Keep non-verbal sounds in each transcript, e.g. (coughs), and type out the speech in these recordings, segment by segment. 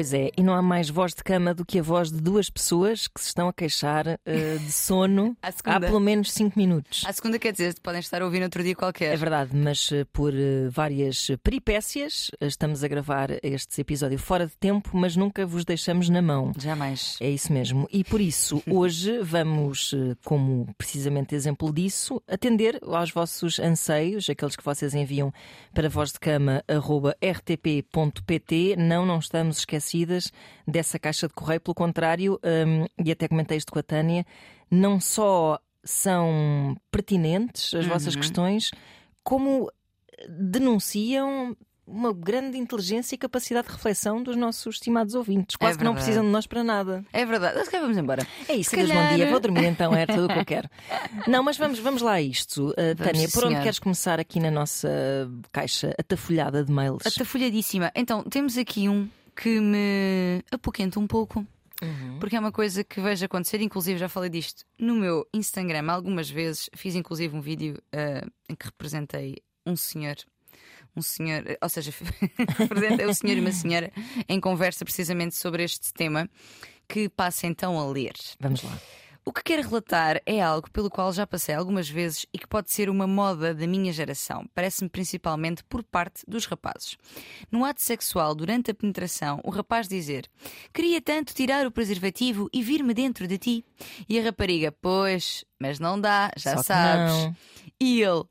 Pois é, e não há mais voz de cama do que a voz de duas pessoas que se estão a queixar uh, de (laughs) sono há pelo menos 5 minutos. A segunda quer dizer, podem estar a ouvir outro dia qualquer. É verdade, mas uh, por uh, várias peripécias estamos a gravar este episódio fora de tempo, mas nunca vos deixamos na mão. Jamais. É isso mesmo. E por isso, (laughs) hoje vamos, como precisamente exemplo disso, atender aos vossos anseios, aqueles que vocês enviam para vozdecama.rtp.pt. Não, não estamos esquecendo dessa caixa de correio, pelo contrário, um, e até comentei isto com a Tânia, não só são pertinentes as uhum. vossas questões, como denunciam uma grande inteligência e capacidade de reflexão dos nossos estimados ouvintes. Quase é que não precisam de nós para nada. É verdade. Se vamos embora. É isso, calhar... bom dia. Vou dormir então, é tudo o que eu quero. (laughs) Não, mas vamos, vamos lá a isto. Uh, Tânia, por onde queres começar aqui na nossa caixa atafolhada de mails? Atafolhadíssima. Então, temos aqui um que me apoquenta um pouco. Uhum. Porque é uma coisa que vejo acontecer, inclusive já falei disto no meu Instagram algumas vezes. Fiz inclusive um vídeo uh, em que representei um senhor um senhor, ou seja, (laughs) representei um senhor e uma senhora em conversa precisamente sobre este tema, que passa então a ler. Vamos lá. O que quero relatar é algo pelo qual já passei algumas vezes e que pode ser uma moda da minha geração. Parece-me principalmente por parte dos rapazes. No ato sexual, durante a penetração, o rapaz dizer: Queria tanto tirar o preservativo e vir-me dentro de ti. E a rapariga: Pois, mas não dá, já Só sabes. E ele: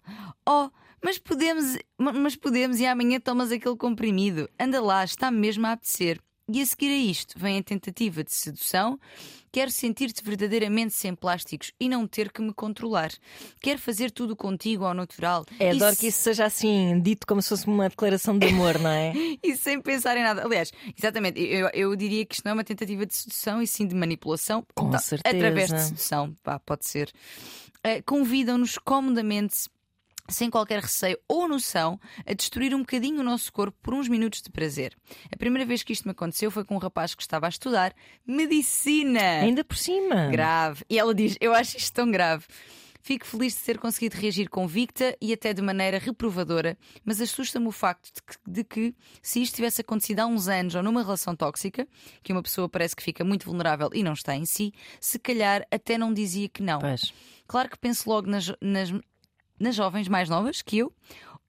Oh. Mas podemos, mas podemos e amanhã tomas aquele comprimido. Anda lá, está mesmo a apetecer. E a seguir a isto vem a tentativa de sedução. Quero sentir-te verdadeiramente sem plásticos e não ter que me controlar. Quero fazer tudo contigo ao natural. É, adoro se... que isso seja assim, dito como se fosse uma declaração de amor, não é? (laughs) e sem pensar em nada. Aliás, exatamente, eu, eu diria que isto não é uma tentativa de sedução e sim de manipulação. Com tá, certeza. Através de sedução, Pá, pode ser. Uh, Convidam-nos comodamente sem qualquer receio ou noção, a destruir um bocadinho o nosso corpo por uns minutos de prazer. A primeira vez que isto me aconteceu foi com um rapaz que estava a estudar medicina. Ainda por cima. Grave. E ela diz: Eu acho isto tão grave. Fico feliz de ter conseguido reagir convicta e até de maneira reprovadora, mas assusta-me o facto de que, de que, se isto tivesse acontecido há uns anos ou numa relação tóxica, que uma pessoa parece que fica muito vulnerável e não está em si, se calhar até não dizia que não. Pois. Claro que penso logo nas, nas nas jovens mais novas que eu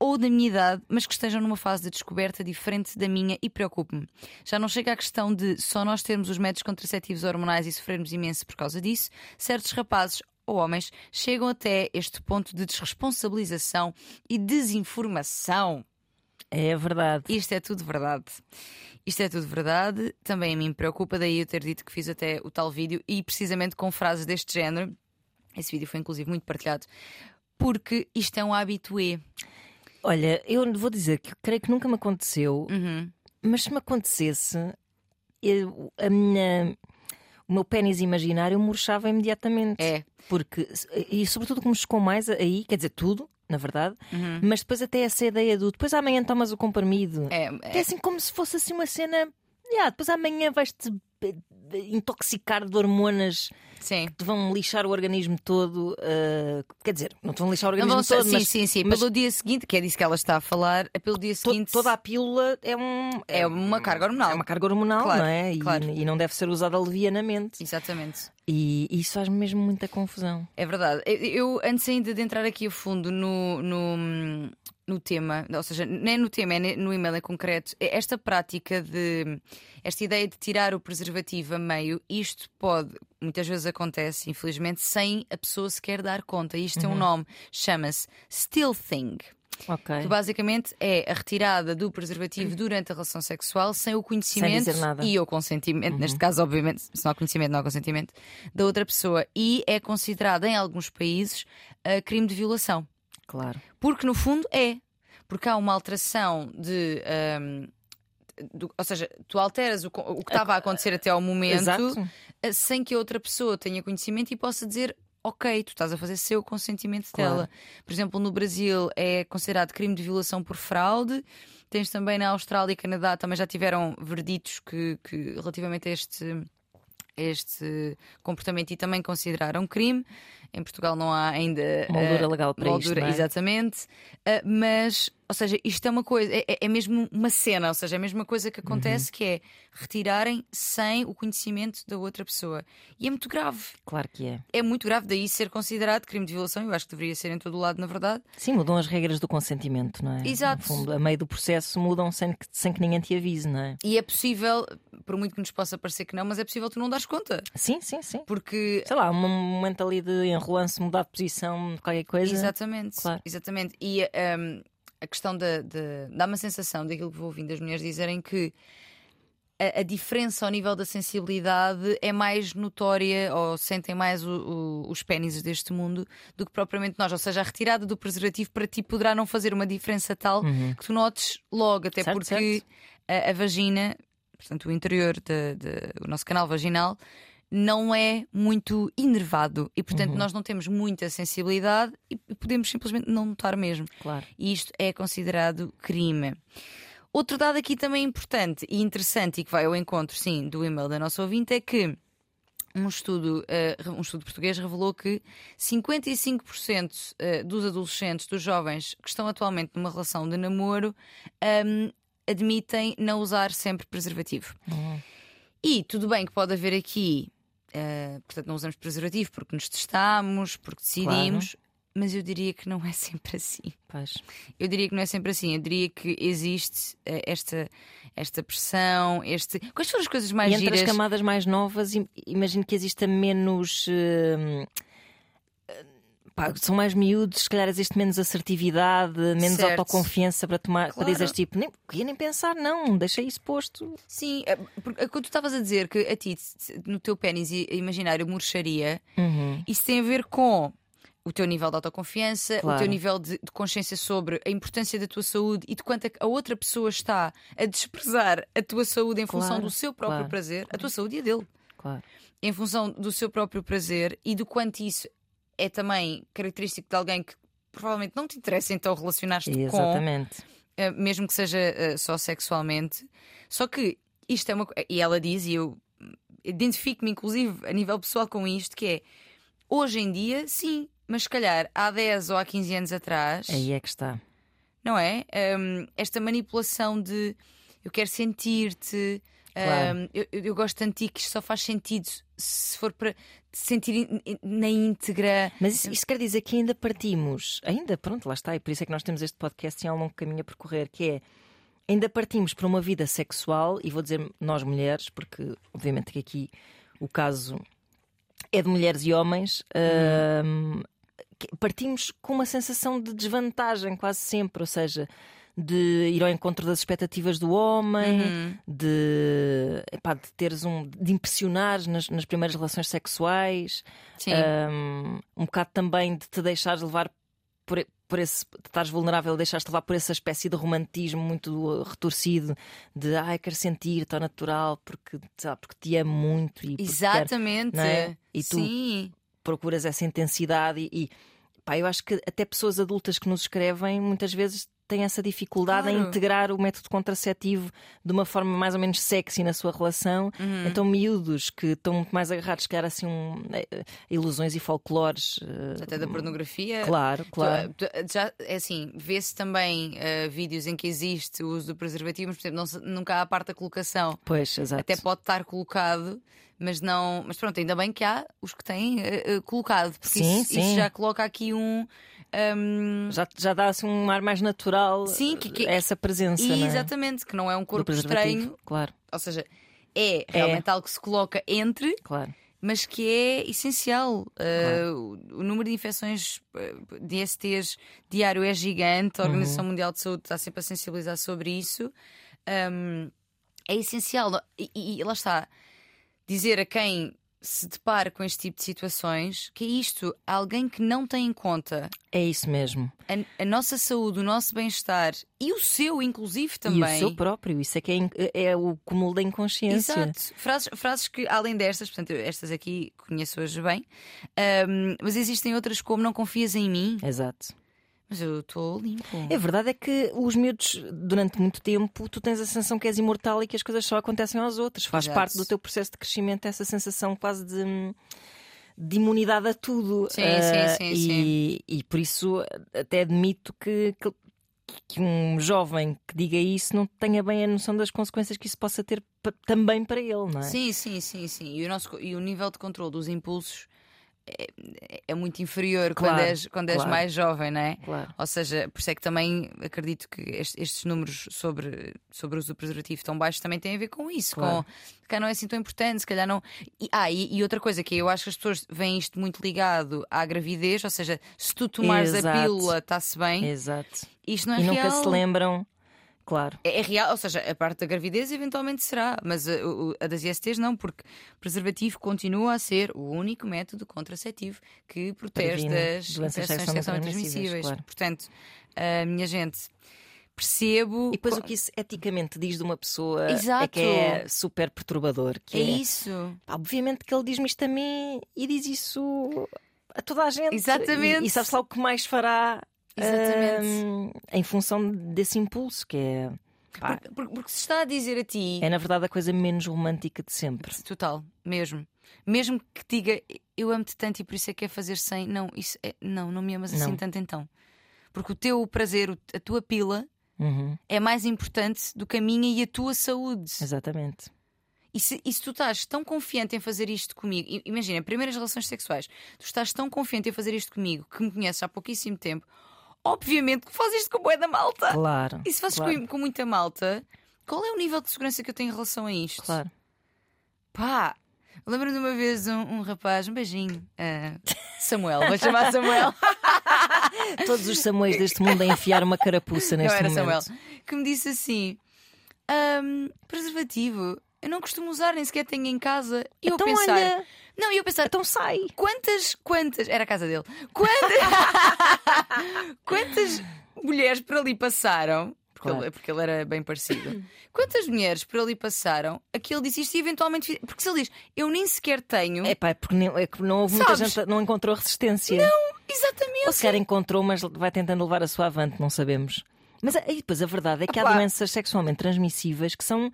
ou da minha idade, mas que estejam numa fase de descoberta diferente da minha e preocupe-me. Já não chega à questão de só nós termos os métodos contraceptivos hormonais e sofrermos imenso por causa disso. Certos rapazes ou homens chegam até este ponto de desresponsabilização e desinformação. É verdade. Isto é tudo verdade. Isto é tudo verdade. Também a mim me preocupa, daí eu ter dito que fiz até o tal vídeo e precisamente com frases deste género. Esse vídeo foi inclusive muito partilhado porque isto é um habitué. Olha, eu vou dizer que creio que nunca me aconteceu, uhum. mas se me acontecesse, eu, a minha. O meu pênis imaginário murchava imediatamente. É. Porque, e sobretudo como chegou mais aí, quer dizer, tudo, na verdade, uhum. mas depois até essa ideia do depois amanhã tomas o comprimido. É, é. é assim como se fosse assim uma cena. Yeah, depois amanhã vais-te intoxicar de hormonas sim. que te vão lixar o organismo todo. Uh, quer dizer, não te vão lixar o organismo vão, todo, sim, mas, sim, sim. Mas, pelo dia seguinte, que é disso que ela está a falar, é pelo dia seguinte. toda a pílula é um. É, é uma carga hormonal. É uma carga hormonal, claro, não é? E, claro. e não deve ser usada levianamente. Exatamente. E isso faz mesmo muita confusão. É verdade. Eu, antes ainda de entrar aqui a fundo no, no, no tema, ou seja, nem no tema, é no e-mail em concreto, é esta prática de. Esta ideia de tirar o preservativo a meio, isto pode, muitas vezes acontece, infelizmente, sem a pessoa sequer dar conta. Isto uhum. tem um nome, chama-se Thing. Okay. Que basicamente é a retirada do preservativo durante a relação sexual sem o conhecimento sem e o consentimento, uhum. neste caso, obviamente, se não há conhecimento, não há consentimento, da outra pessoa. E é considerada em alguns países crime de violação. Claro. Porque no fundo é. Porque há uma alteração de. Um, do, ou seja, tu alteras o, o que estava a acontecer até ao momento Exato. Eh, sem que a outra pessoa tenha conhecimento e possa dizer ok, tu estás a fazer seu consentimento claro. dela. Por exemplo, no Brasil é considerado crime de violação por fraude. Tens também na Austrália e Canadá também já tiveram verditos que, que relativamente a este este comportamento e também consideraram crime. Em Portugal não há ainda moldura uh, legal para moldura, isto. É? Exatamente. Uh, mas, ou seja, isto é uma coisa, é, é, mesmo uma cena, ou seja, é a mesma coisa que acontece uhum. que é retirarem sem o conhecimento da outra pessoa. E é muito grave. Claro que é. É muito grave, daí ser considerado crime de violação. Eu acho que deveria ser em todo o lado, na verdade. Sim, mudam as regras do consentimento, não é? Exato. No fundo, a meio do processo mudam sem que, sem que ninguém te avise, não é? E é possível, por muito que nos possa parecer que não, mas é possível tu não dares conta. Sim, sim, sim. Porque. Sei lá, um momento ali de enrolance, mudar de posição, qualquer coisa. Exatamente. Claro. Exatamente. E um, a questão de. dá uma sensação daquilo que vou ouvindo as mulheres dizerem que a, a, diferença ao nível da sensibilidade é mais notória ou sentem mais o, o, os pênis deste mundo do que propriamente nós. Ou seja, a retirada do preservativo para ti poderá não fazer uma diferença tal uhum. que tu notes logo, até certo, porque certo. A, a, vagina, portanto, o interior de, de, o nosso canal vaginal. Não é muito inervado e, portanto, Uhum. nós não temos muita sensibilidade e podemos simplesmente não notar mesmo. Claro. E isto é considerado crime. Outro dado aqui também importante e interessante e que vai ao encontro, sim, do e-mail da nossa ouvinte é que um estudo, uh, um estudo português revelou que 55% uh, dos adolescentes, dos jovens que estão atualmente numa relação de namoro, um, admitem não usar sempre preservativo. Uhum. E tudo bem que pode haver aqui, uh, portanto, não usamos preservativo porque nos testamos, porque decidimos. Claro. Mas eu diria que não é (laughs) sempre assim. Pois. Eu diria que não é sempre assim. Eu diria que existe uh, esta, esta pressão, este. Quais foram as coisas mais e entre giras? as camadas mais novas, imagino que exista menos. Uh, pá, são mais miúdos, se calhar existe menos assertividade, menos certo. autoconfiança para tomar, claro. para tipo, nem queria nem pensar, não, deixa isso posto. Sim, porque quando tu estavas a dizer que a ti, no teu pênis imaginário, murcharia, uhum. isso tem a ver com o teu nível de autoconfiança, claro. o teu nível de, de, consciência sobre a importância da tua saúde e de quanto a outra pessoa está a desprezar a tua saúde em função claro, do seu próprio claro. prazer, a tua saúde e a dele. Claro. Em função do seu próprio prazer e do quanto isso é também característico de alguém que provavelmente não te interessa então relacionar-te com, Exatamente. uh, mesmo que seja uh, só sexualmente. Só que isto é uma e ela diz, e eu identifico-me inclusive a nível pessoal com isto, que é hoje em dia, sim, mas se calhar há 10 ou há 15 anos atrás. Aí é que está. Não é? Um, esta manipulação de eu quero sentir-te. Claro. Um, eu, eu, gosto de ti que isto só faz sentido se for para sentir na íntegra. Mas isso, isso, quer dizer que ainda partimos, ainda, pronto, lá está, e por isso é que nós temos este podcast e há um longo caminho a percorrer, que é ainda partimos para uma vida sexual, e vou dizer nós mulheres, porque obviamente que aqui o caso é de mulheres e homens. Uhum. Um, partimos com uma sensação de desvantagem quase sempre, ou seja, de ir ao encontro das expectativas do homem, uhum. de, epá, de teres um. de impressionar nas, nas primeiras relações sexuais, um, um bocado também de te deixares levar por, por esse. de estares vulnerável, deixares-te levar por essa espécie de romantismo muito retorcido de ai, quero sentir, tão natural, porque, sabe, porque te amo muito e Exatamente. Quero, é? E tu Sim. procuras essa intensidade e, e pá, eu acho que até pessoas adultas que nos escrevem muitas vezes têm essa dificuldade claro. em integrar o método contraceptivo de uma forma mais ou menos sexy na sua relação. Uhum. Então, miúdos que estão muito mais agarrados, que assim, um, ilusões e folclores. Até da pornografia. Claro, claro. Já, é assim, vê-se também uh, vídeos em que existe o uso do preservativo, mas, por exemplo, nunca há a parte da colocação. Pois, exato. Até pode estar colocado. Mas não, mas pronto, ainda bem que há os que têm uh, colocado, porque sim, isso, sim. isso já coloca aqui um, um... Já, já dá assim um ar mais natural Sim, que, que... essa presença. E, é? Exatamente, que não é um corpo estranho. Claro. Ou seja, é realmente é. algo que se coloca entre, claro. mas que é essencial. Claro. Uh, o, o, número de infecções de STs diário é gigante, a Organização uhum. Mundial de Saúde está sempre a sensibilizar sobre isso. Um, é essencial. E, e, e lá está. Dizer a quem se depara com este tipo de situações que é isto, alguém que não tem em conta é isso mesmo a, a nossa saúde, o nosso bem-estar e o seu, inclusive também. E o seu próprio, isso é que é, é o cúmulo da inconsciência. Exato. Frases, frases que, além destas, portanto, estas aqui conheço hoje bem, um, mas existem outras como não confias em mim. Exato. Mas eu estou limpo. A verdade é que os miúdos, durante muito tempo, tu tens a sensação que és imortal e que as coisas só acontecem aos outros. Faz Exato. parte do teu processo de crescimento essa sensação quase de. de imunidade a tudo. Sim, Uh, sim, sim, e, e por isso até admito que, que, que um jovem que diga isso não tenha bem a noção das consequências que isso possa ter também para ele, não é? Sim, sim, sim, sim. E o, nosso, e o nível de controle dos impulsos é, é muito inferior Claro, quando és, quando és claro. mais jovem, não é? Claro. Ou seja, por isso é que também acredito que est- estes números sobre, sobre o uso do preservativo tão baixos também têm a ver com isso. Claro. Com se calhar não é assim tão importante, se calhar não. E, ah, e, e outra coisa que eu acho que as pessoas veem isto muito ligado à gravidez, ou seja, se tu tomares a Exato. pílula, está-se bem. Exato. Isto não é e nunca real. se lembram, claro. É é real, ou seja, a parte da gravidez eventualmente será, mas a, o- a das ISTs não, porque preservativo continua a ser o único método contraceptivo que protege Previne das doenças sexualmente transmissíveis, claro. Portanto, a minha gente, percebo. E depois o que isso eticamente diz de uma pessoa é Exato. que é super perturbador. Que é é, isso. pá, obviamente que ele diz-me isto a mim e diz isso a toda a gente. Exatamente. E, e sabes lá o que mais fará Exatamente. em função desse impulso, que é, pá, Porque, porque- porque se está a dizer a ti. é na verdade a coisa menos romântica de sempre. Total, mesmo. Mesmo que diga eu amo-te tanto e por isso é que é fazer sem. Não, isso é, não, não me amas assim Não. tanto então. Porque o teu prazer, a tua pila, Uhum, é mais importante do que a minha e a tua saúde. exatamente. E se, e se tu estás tão confiante em fazer isto comigo, imagina, primeiras relações sexuais, tu estás tão confiante em fazer isto comigo que me conheces há pouquíssimo tempo, obviamente que fazes isto com boa da malta. Claro. E se fazes claro, com, com muita malta, qual é o nível de segurança que eu tenho em relação a isto? Claro. Pá, lembro-me de uma vez um, um rapaz, um beijinho, ah, Samuel, vou chamar Samuel. (laughs) Todos os Samuéis deste mundo a enfiar uma carapuça não neste era momento. Samuel, que me disse assim: "Ahm, preservativo, eu não costumo usar, nem sequer tenho em casa. E eu Então, pensar, olha, não, e eu pensar, então sai. quantas, quantas, era a casa dele, quantas, (laughs) quantas mulheres por ali passaram? Porque, Claro. ele, porque ele era bem parecido. (coughs) Quantas mulheres por ali passaram a que ele disse isto e eventualmente. Porque se ele diz, eu nem sequer tenho. É pá, é porque nem- é que não houve muita Sabes? gente, não encontrou resistência. Exatamente. Ou se calhar encontrou, mas vai tentando levar a sua avante, não sabemos. Mas aí depois a verdade é que há Opá. doenças sexualmente transmissíveis que são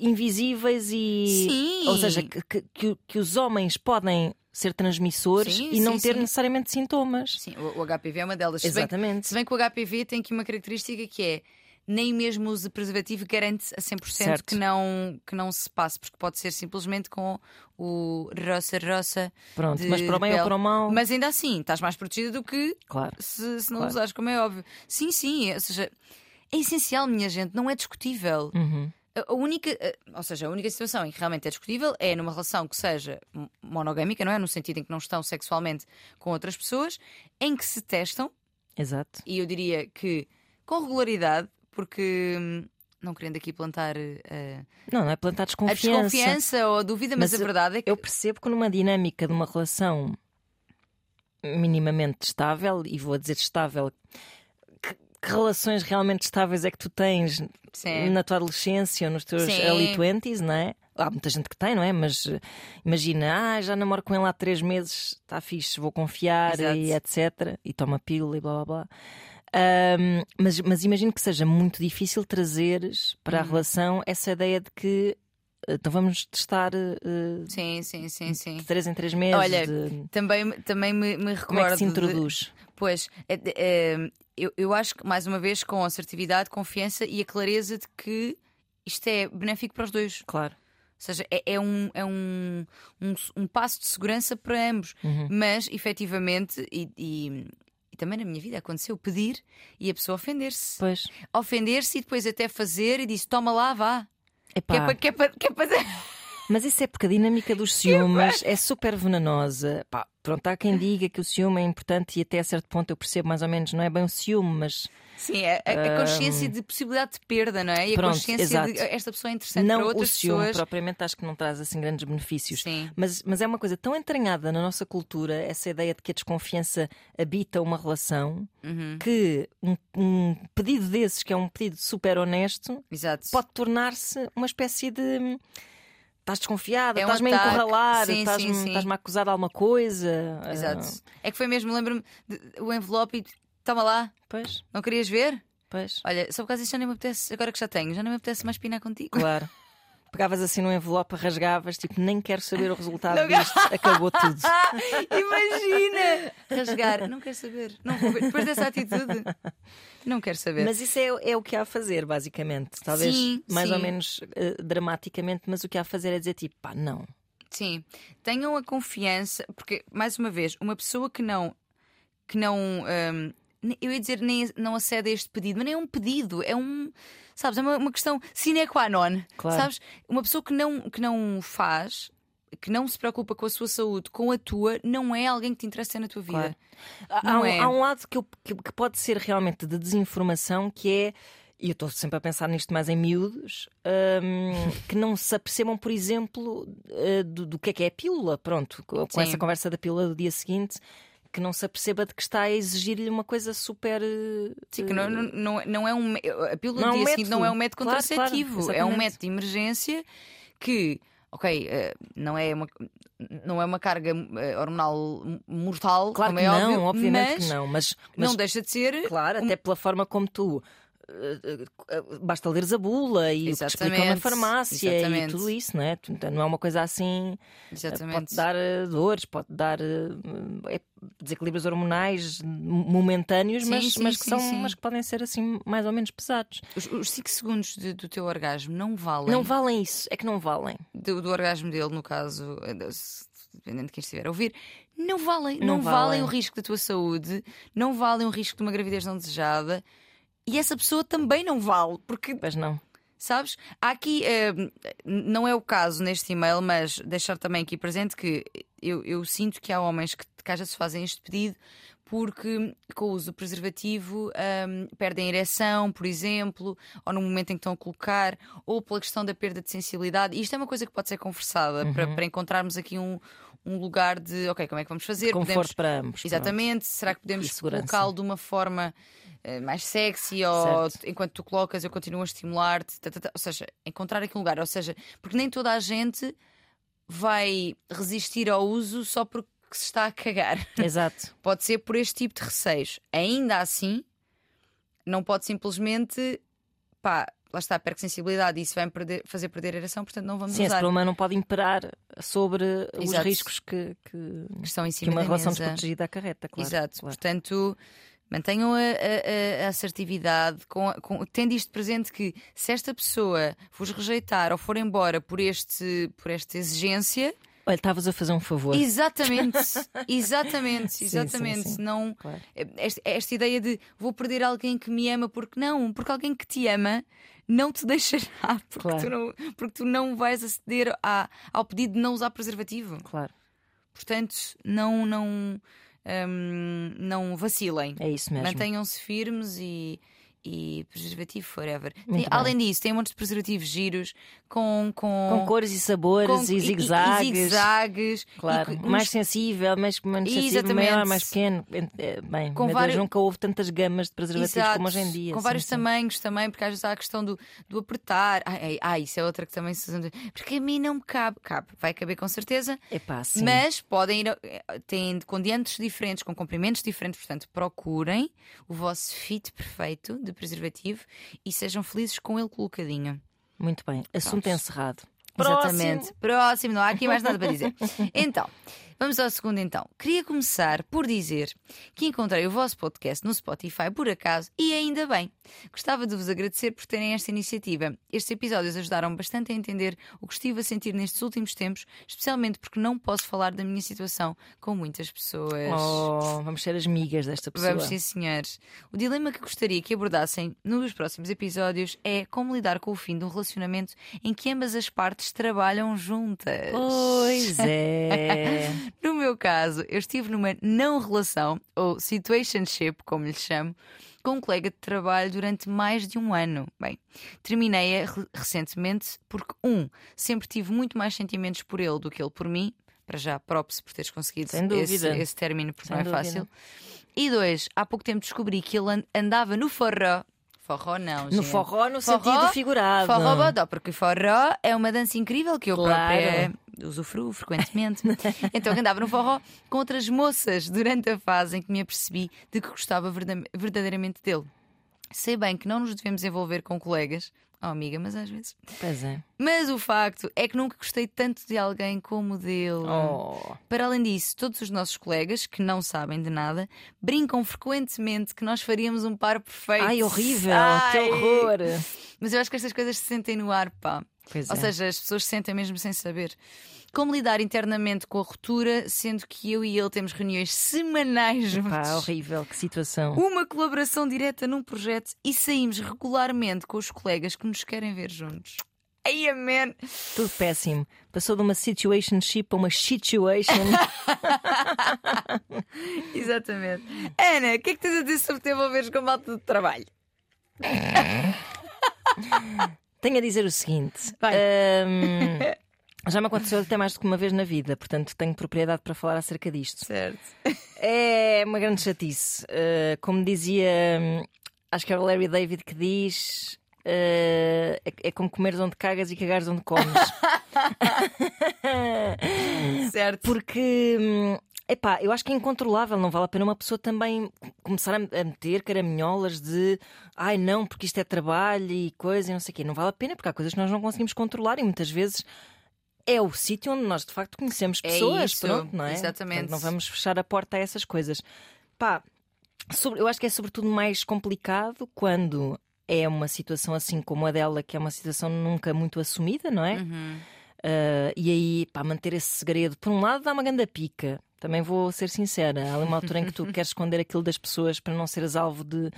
invisíveis e. Sim. Ou seja, que, que- que- os homens podem ser transmissores Sim, e não sim, ter sim. necessariamente sintomas. Sim, o, o HPV é uma delas. Se bem, Exatamente. se bem que o HPV tem aqui uma característica que é. Nem mesmo o uso de preservativo garante a 100% Certo. que não, que não se passe, porque pode ser simplesmente com o roça-roça. Pronto, de mas para o bem ou para o mal. Mas ainda assim, estás mais protegida do que Claro. se, se não Claro. usares, como é óbvio. Sim, sim, ou seja, é essencial, minha gente, não é discutível. Uhum. A a única, a- ou seja, a única situação em que realmente é discutível é numa relação que seja monogâmica, não é? No sentido em que não estão sexualmente com outras pessoas, em que se testam, Exato. e eu diria que com regularidade, porque hum, não querendo aqui plantar eh, Não, não é plantar a desconfiança. desconfiança ou a dúvida, mas, Mas a verdade é que Eu percebo que numa dinâmica de uma relação minimamente estável, e vou dizer estável, que, relações realmente estáveis é que tu tens Sim. na tua adolescência ou nos teus Sim. early 20s, não é? Há muita gente que tem, não é? Mas eh, imagina, ah, já namoro com ele há três meses, está fixe, vou confiar e etc. E toma pílula e blá blá blá. Ahm, mas, mas imagino que seja muito difícil trazeres para a Uhum. relação essa ideia de que então vamos testar eh, sim, sim, sim, sim. de três em três meses. Olha, de- Também, também me, me recordo. Como é que se de- introduz? Pois, é- é- eu, eu acho que, mais uma vez, com assertividade, confiança e a clareza de que isto é benéfico para os dois. Claro. Ou seja, é, é um, é um, um, um passo de segurança para ambos. Uhum. Mas, efetivamente, e, e- e também na minha vida aconteceu pedir e a pessoa ofender-se. Pois. Ofender-se e depois até fazer e disse: toma lá, vá. Que é Epá, para. Que é para, que é para... (laughs) Mas isso é porque a dinâmica dos ciúmes é super venenosa. Pá, pronto, há quem diga que o ciúme é importante e até a certo ponto eu percebo mais ou menos, não é bem o ciúme, mas Sim, é a, a consciência de possibilidade de perda, não é? E a Pronto, consciência de exato. esta pessoa é interessante não para o outras ciúme pessoas. propriamente acho que não traz assim grandes benefícios. Sim. Mas, mas é uma coisa tão entranhada na nossa cultura, essa ideia de que a desconfiança habita uma relação, Uhum. que um, um pedido desses, que é um pedido super honesto, Exato. pode tornar-se uma espécie de. Estás desconfiada, É um estás-me a encurralar, estás-me a acusar de alguma coisa. Exato. Ah, É que foi mesmo, lembro-me o envelope e toma lá, pois, não querias ver? pois. Olha, só por causa disso já nem me apetece, agora que já tenho, já nem me apetece mais pinar contigo. Claro. (laughs) pegavas assim no envelope, rasgavas, tipo, nem quero saber o resultado disto, acabou tudo. (laughs) Imagina! Rasgar, não quero saber. Não vou ver. Depois dessa atitude, não quero saber. Mas isso é, é o que há a fazer, basicamente. Talvez Sim, mais sim. ou menos eh, dramaticamente, mas o que há a fazer é dizer tipo, pá, não. Sim, tenham a confiança, porque, mais uma vez, uma pessoa que não. que não. ne- eu ia dizer nem não acede a este pedido, mas nem é um pedido, é um. Sabes, é uma, uma questão sine qua non. Claro. Sabes? Uma pessoa que não, que não faz, que não se preocupa com a sua saúde, com a tua, não é alguém que te interessa na tua vida. Claro. Há, há um- é? há um lado que, eu- que- que pode ser realmente de desinformação, que é. E eu estou sempre a pensar nisto mais em miúdos, hum, que não se apercebam, por exemplo, eh, do, do que é que é a pílula. Pronto, com, com Sim. essa conversa da pílula do dia seguinte, que não se aperceba de que está a exigir-lhe uma coisa super. eh, Sim, que não, não, não, é um. A pílula Não é um seguinte não é um método Claro, claro, contraceptivo. é um método de emergência que, ok, eh, não é uma, não é uma carga eh, hormonal mortal, Claro como que é não, óbvio, obviamente mas que não, mas, mas não deixa de ser. Claro, até pela forma como tu. Eh, eh, Basta leres a bula e o que te explicam na farmácia exatamente. e tudo isso, não é? Então, Não é uma coisa assim. eh, Exatamente. Pode dar dores, pode dar eh, desequilíbrios hormonais momentâneos, Sim, mas, sim, mas, que sim, são, mas que podem ser assim mais ou menos pesados. Os 5 segundos de- do teu orgasmo não valem. Não valem isso, é que não valem. do, do orgasmo dele, no caso, dependendo de quem estiver a ouvir, não valem. Não, Não valem. valem. o risco da tua saúde, não valem o risco de uma gravidez não desejada. E essa pessoa também não vale, porque Mas não. Sabes? Há aqui, eh, não é o caso neste e-mail, mas deixar também aqui presente que eu, eu sinto que há homens que, que às vezes fazem este pedido porque com o uso do preservativo ahm, perdem a ereção, por exemplo, ou no momento em que estão a colocar, ou pela questão da perda de sensibilidade. E isto é uma coisa que pode ser conversada Uhum. para, para encontrarmos aqui um, um lugar de, ok, como é que vamos fazer? Conforto Podemos- para ambos. pronto. Exatamente. Será que podemos colocá-lo de uma forma mais sexy ou Certo. enquanto tu colocas eu continuo a estimular-te? tá, tá, tá. Ou seja, encontrar aqui um lugar. Ou seja, porque nem toda a gente vai resistir ao uso só porque se está a cagar. Exato. (laughs) Pode ser por este tipo de receios. Ainda assim, não pode simplesmente pá, lá está, perca sensibilidade e isso vai perder- fazer perder a ereção, portanto não vamos Sim, esse usar. problema não pode imperar sobre os Exato. riscos que, que, Que estão em que cima uma da relação mesa. desprotegida acarreta, claro. Exato, claro. portanto, mantenham a, a- a assertividade, com, com- tendo isto presente que se esta pessoa vos rejeitar ou for embora por, este, por esta exigência, Olha, estavas a fazer um favor. exatamente, (laughs) exatamente, Sim, exatamente. sim, sim. Não, Claro. esta, esta ideia de vou perder alguém que me ama, porque não, porque alguém que te ama não te (laughs) deixará, porque, Claro. tu, não, porque tu não vais aceder à- ao pedido de não usar preservativo. Claro, Portanto, não, não, hum, não vacilem. é isso mesmo. Mantenham-se firmes e, e preservativo forever. Tem- além disso, tem um monte de preservativos giros com, com, Com cores e sabores com- e zigue-zagues. e zigue-zagues, Claro, e mais uns- sensível, mais, menos sensível, maior, mais pequeno. É, Bem, Com vários- Deus, nunca houve tantas gamas de preservativos Exato, como hoje em dia. Com sim, vários sim. tamanhos também, porque às vezes há a questão do, do apertar. Ai, ai, ai, isso é outra que também se usa. Porque a mim não me cabe. Cabe, vai caber com certeza. Epá, sim. Mas podem ir. a- Têm com diâmetros diferentes, com comprimentos diferentes, portanto, procurem o vosso fit perfeito de preservativo e sejam felizes com ele colocadinho. Muito bem. Assunto Pronto. encerrado. Exatamente. Próximo. Próximo, não há aqui mais nada para dizer. (laughs) Então, vamos ao segundo então. Queria começar por dizer que encontrei o vosso podcast no Spotify por acaso e ainda bem. Gostava de vos agradecer por terem esta iniciativa. Estes episódios ajudaram bastante a entender o que estive a sentir nestes últimos tempos, especialmente porque não posso falar da minha situação com muitas pessoas. Oh, vamos ser as migas desta pessoa. Vamos sim, senhores. O dilema que gostaria que abordassem nos próximos episódios é como lidar com o fim de um relacionamento em que ambas as partes trabalham juntas. Pois é. (laughs) No meu caso, eu estive numa não relação, ou situationship, como lhe chamo, com um colega de trabalho durante mais de um ano. Bem, terminei-a re- recentemente porque, um, sempre tive muito mais sentimentos por ele do que ele por mim. Para já, props por teres conseguido esse, esse término, porque Sem não é dúvida. fácil. E dois, há pouco tempo descobri que ele an- andava no forró. Forró não, No gente. forró, no Forró, sentido figurado. Forró bodó, porque forró é uma dança incrível que eu Claro. própria usufruo frequentemente. (laughs) então andava no forró com outras moças durante a fase em que me apercebi de que gostava verda- verdadeiramente dele. Sei bem que não nos devemos envolver com colegas, Oh, amiga, mas às vezes. Pois é. Mas o facto é que nunca gostei tanto de alguém como dele. Oh. Para além disso, todos os nossos colegas, que não sabem de nada, brincam frequentemente que nós faríamos um par perfeito. Ai, horrível, Ai. que horror. Mas eu acho que estas coisas se sentem no ar, pá. Pois Ou é. seja, as pessoas se sentem mesmo sem saber. Como lidar internamente com a ruptura, sendo que eu e ele temos reuniões semanais juntos? Pá, horrível, que situação. Uma colaboração direta num projeto e saímos regularmente com os colegas que nos querem ver juntos. Ai, man! Tudo péssimo. Passou de uma situationship a uma situation. (laughs) Exatamente. Ana, o que é que tens a dizer sobre te envolveres com malta de trabalho? (laughs) Tenho a dizer o seguinte. Hum, (laughs) já me aconteceu até mais do que uma vez na vida, portanto tenho propriedade para falar acerca disto. Certo. É uma grande chatice. Uh, como dizia, hum, acho que era o Larry David que diz: uh, é, é como comeres onde cagas e cagares onde comes. (laughs) (laughs) Certo. Porque, hum, epá, eu acho que é incontrolável, não vale a pena uma pessoa também começar a meter caraminholas de ai não, porque isto é trabalho e coisa e não sei o quê. Não vale a pena porque há coisas que nós não conseguimos controlar e muitas vezes. É o sítio onde nós de facto conhecemos É pessoas, isso, pronto, não é? exatamente. Portanto, não vamos fechar a porta a essas coisas. Pá, sobre- eu acho que é sobretudo mais complicado quando é uma situação assim como a dela, que é uma situação nunca muito assumida, não é? Uhum. Uh, e aí, pá, manter esse segredo, por um lado, dá uma grande pica. Também vou ser sincera. Há uma altura em que tu (laughs) queres esconder aquilo das pessoas para não seres alvo de,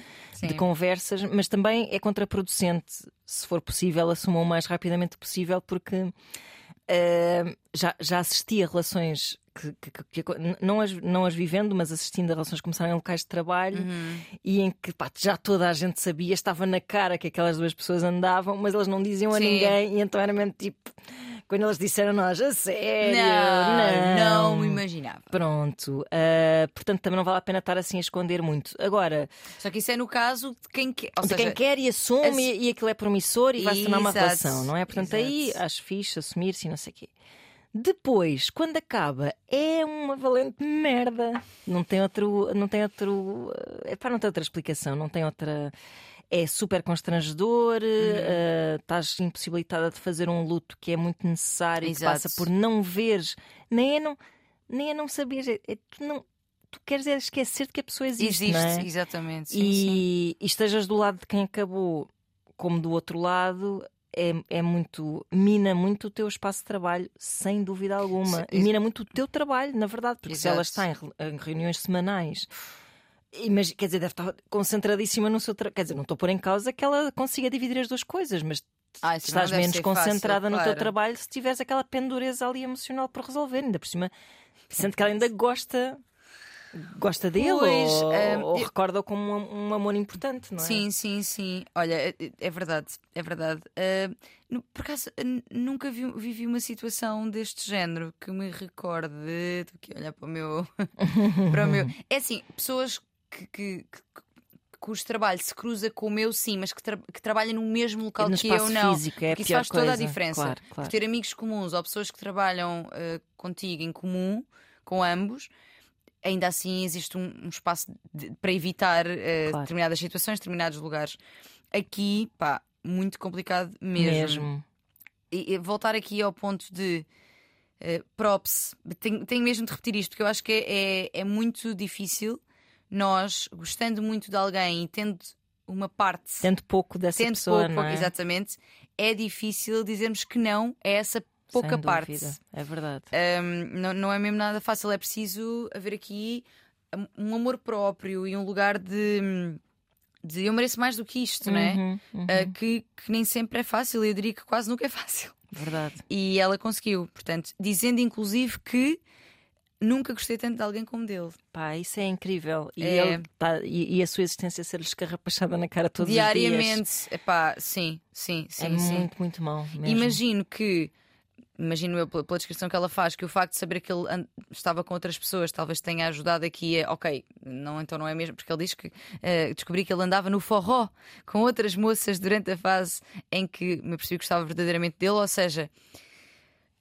de conversas, mas também é contraproducente, se for possível, assumam o mais rapidamente possível, porque uh, já, já assisti a relações que, que- que- não, as, não as vivendo, mas assistindo a relações que começaram em locais de trabalho Uhum. e em que pá, já toda a gente sabia, estava na cara que aquelas duas pessoas andavam, mas elas não diziam a Sim. ninguém, e então era mesmo tipo. Quando eles disseram a nós, a sério, Não, não, não me imaginava. Pronto, ah, portanto também não vale a pena estar assim a esconder muito. Agora, Só que isso é no caso de quem quer. De seja, quem quer e assume ass- e, aquilo é promissor e vai se tornar uma relação, não é? Portanto, aí exato. acho fixe assumir-se e não sei o quê. Depois, quando acaba, é uma valente merda. Não tem outro. Não tem outro. É para não ter outra explicação, não tem outra. É super constrangedor, Uhum. eh, estás impossibilitada de fazer um luto que é muito necessário e que Exato. passa por não veres, nem é não, nem é não saberes, é, é tu não. Tu queres é esquecer-te que a pessoa existe, existe, é? exatamente. Sim, e, sim. e estejas do lado de quem acabou, como do outro lado, é, é muito. mina muito o teu espaço de trabalho, sem dúvida alguma. E mina muito o teu trabalho, na verdade, porque se ela Exato. está em, em reuniões semanais. Mas, quer dizer, deve estar concentradíssima no seu trabalho. Quer dizer, não estou a pôr em causa que ela consiga dividir as duas coisas, mas Ah, estás menos ser fácil, concentrada no teu claro. trabalho se tiveres aquela pendureza ali emocional por resolver. Ainda por cima, sendo que ela ainda gosta. Gosta dele Pois, ou, hum, ou eu- recorda-o como um, um amor importante, não é? Sim, sim, sim. Olha, é, é verdade, é verdade. Nu- por acaso, nunca vi- vivi uma situação deste género que me recorde. Estou aqui a olhar para o meu. (laughs) para o meu. É assim, pessoas que, que, que- cujo trabalho se cruza com o meu, sim, mas que, tra que trabalham no mesmo local no que eu, não. físico é isso faz toda a coisa. diferença. Claro, Por claro. ter amigos comuns ou pessoas que trabalham ah, contigo em comum, com ambos, ainda assim existe um, um espaço de- para evitar ah, Claro. determinadas situações, determinados lugares. Aqui, pá, muito complicado mesmo. Mesmo. E, e voltar aqui ao ponto de eh, props, tenho, tenho mesmo de repetir isto, porque eu acho que é, é, é muito difícil nós, gostando muito de alguém e tendo uma parte, Tendo pouco dessa tendo pessoa, pouco, não é? exatamente, é difícil dizermos que não a essa pouca Sem parte. dúvida. É verdade. Um, não, não é mesmo nada fácil, é preciso haver aqui um amor próprio e um lugar de, de eu mereço mais do que isto, não é? Uhum, uhum. Uh, que, que nem sempre é fácil, eu diria que quase nunca é fácil. Verdade. E ela conseguiu, portanto, dizendo inclusive que nunca gostei tanto de alguém como dele. Pá, isso é incrível. E, É. ele tá- e, e a sua existência ser-lhe escarrapachada na cara todos os dias. Diariamente, epá, sim, sim, sim, É sim. muito, muito mau. Mesmo. Imagino que, imagino eu pela, pela descrição que ela faz, que o facto de saber que ele estava com outras pessoas talvez tenha ajudado aqui a, ok, não, então não é mesmo, porque ele diz que eh, descobri que ele andava no forró com outras moças durante a fase em que me percebi que gostava verdadeiramente dele, ou seja.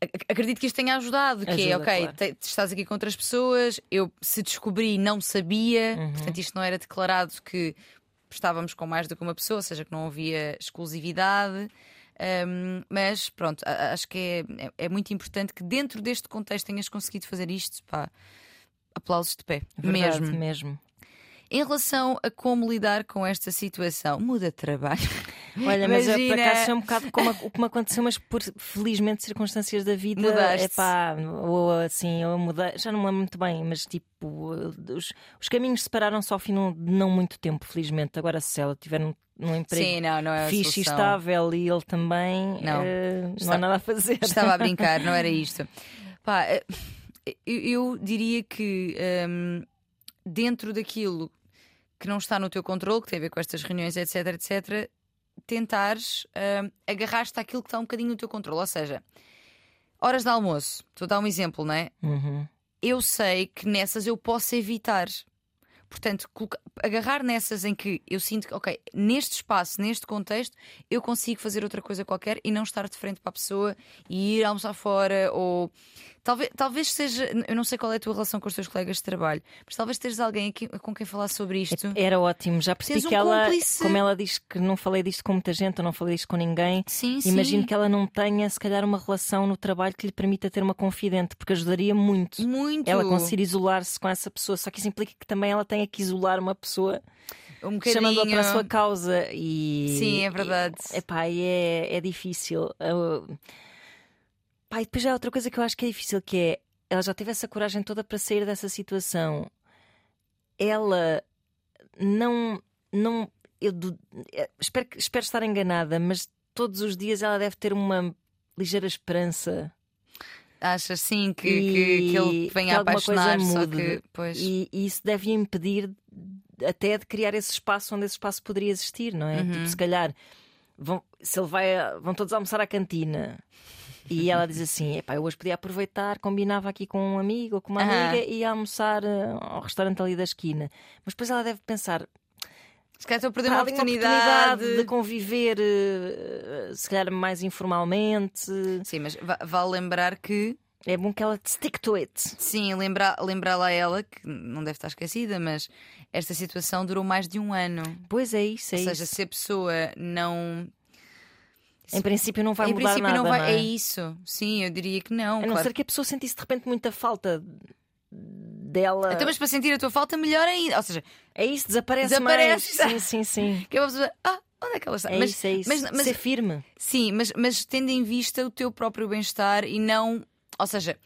ac- Acredito que isto tenha ajudado, que é Ajuda, ok, claro. te- estás aqui com outras pessoas, eu se descobri não sabia, Uhum. portanto isto não era declarado que estávamos com mais do que uma pessoa, ou seja, que não havia exclusividade. Um, mas pronto, acho que é, é, é, muito importante que dentro deste contexto tenhas conseguido fazer isto. Pá, aplausos de pé. Verdade, mesmo. mesmo. Em relação a como lidar com esta situação, muda de trabalho. Olha, mas Imagina... para cá é um bocado como, o que me aconteceu, mas por felizmente circunstâncias da vida. Mudaste. É pá, ou assim, eu mudei, já não me lembro muito bem, mas tipo, os, os caminhos separaram-se ao fim de não muito tempo, felizmente. Agora, se ela tiver um num emprego Sim, não, não é fixe e estável e ele também, não, uh, não há nada a fazer. Estava a (laughs) brincar, não era isto. Pá, eh, eu, eu diria que um, dentro daquilo que não está no teu controle, que tem a ver com estas reuniões, etc, etc, tentares uh, agarrar-te àquilo que está um bocadinho no teu controle. Ou seja, horas de almoço, estou a dar um exemplo, não é? Uhum. Eu sei que nessas eu posso evitar. Portanto, agarrar nessas em que eu sinto que, ok, neste espaço, neste contexto, eu consigo fazer outra coisa qualquer e não estar de frente para a pessoa e ir almoçar fora ou Talvez, talvez seja, eu não sei qual é a tua relação com os teus colegas de trabalho, mas talvez estejas alguém aqui, com quem falar sobre isto. Era ótimo, já percebi um que ela, cúmplice... como ela diz que não falei disto com muita gente, ou não falei disto com ninguém, sim, imagino sim. que ela não tenha, se calhar, uma relação no trabalho que lhe permita ter uma confidente, porque ajudaria muito. Muito. Ela conseguir isolar-se com essa pessoa, só que isso implica que também ela tenha que isolar uma pessoa. Um chamando-a para a sua causa e sim, é verdade. E, epá, é, é difícil. Pá, e depois há outra coisa que eu acho que é difícil que é ela já teve essa coragem toda para sair dessa situação. Ela não. não eu, é, espero, espero estar enganada, mas todos os dias ela deve ter uma ligeira esperança. Achas sim que, e, que, que ele venha a apaixonar só que, pois... e, e, isso deve impedir até de criar esse espaço onde esse espaço poderia existir, não é? Tipo, uhum. Tipo, se calhar vão, se ele vai, vão todos almoçar à cantina (laughs) e ela diz assim: Epá, eu hoje podia aproveitar, combinava aqui com um amigo ou com uma amiga e ia almoçar uh, ao restaurante ali da esquina. Mas depois ela deve pensar. Se calhar estou a perder uma oportunidade. uma oportunidade. de conviver, uh, se calhar mais informalmente. Sim, mas vale lembrar que é bom que ela stick to it. Sim, lembrar lembrar lá ela, que não deve estar esquecida, mas esta situação durou mais de um ano. Pois é isso, é Ou seja, isso. se a pessoa não em princípio não vai em mudar nada. Não vai... Não é? é? isso. Sim, eu diria que não. A não ser que a pessoa sentisse de repente muita falta dela. Então, mas para sentir a tua falta, melhor ainda. Ou seja, é isso, desaparece, desaparece. mais. Sim, sim, sim. (laughs) Que é uma pessoa, ah, onde é que ela está? É mas, isso, é isso. Mas, mas, Ser firme. Sim, mas, mas tendo em vista o teu próprio bem-estar e não. Ou seja,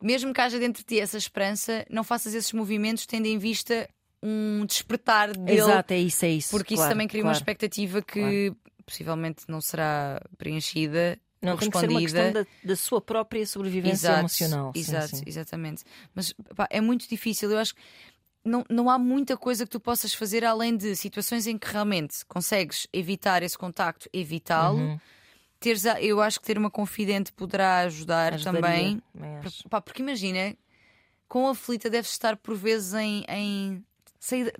mesmo que haja dentro de ti essa esperança, não faças esses movimentos tendo em vista um despertar dele. Exato, é isso, é isso. Porque claro, isso também cria claro, uma expectativa que claro possivelmente não será preenchida. Não, tem que ser uma questão da, da sua própria sobrevivência exato, emocional. Exato, sim, sim. exatamente. Mas pá, é muito difícil. Eu acho que não, não há muita coisa que tu possas fazer além de situações em que realmente consegues evitar esse contacto, evitá-lo. Uhum. Teres, eu acho que ter uma confidente poderá ajudar Ajudaria, também. Pá, porque imagina, com a aflita deves estar por vezes em, em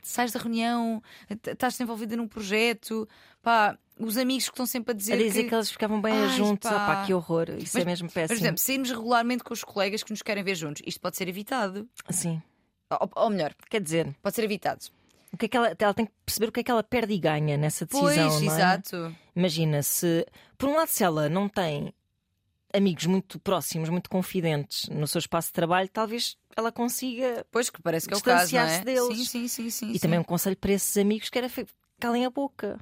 sais da reunião, estás envolvida num projeto, pá, os amigos que estão sempre a dizer. A dizer que, que eles ficavam bem Ai, juntos, pá. Que horror, isso mas, é mesmo péssimo. Por exemplo, sairmos regularmente com os colegas que nos querem ver juntos, isto pode ser evitado. Sim. Ou, ou melhor, quer dizer, pode ser evitado. O que é que ela, ela tem que perceber o que é que ela perde e ganha nessa decisão. Pois, é? exato. Imagina se, por um lado, se ela não tem amigos muito próximos, muito confidentes no seu espaço de trabalho, talvez ela consiga pois que parece que é o caso, não é? deles. Sim, sim, sim, sim, e sim. também um conselho para esses amigos que era calem a boca.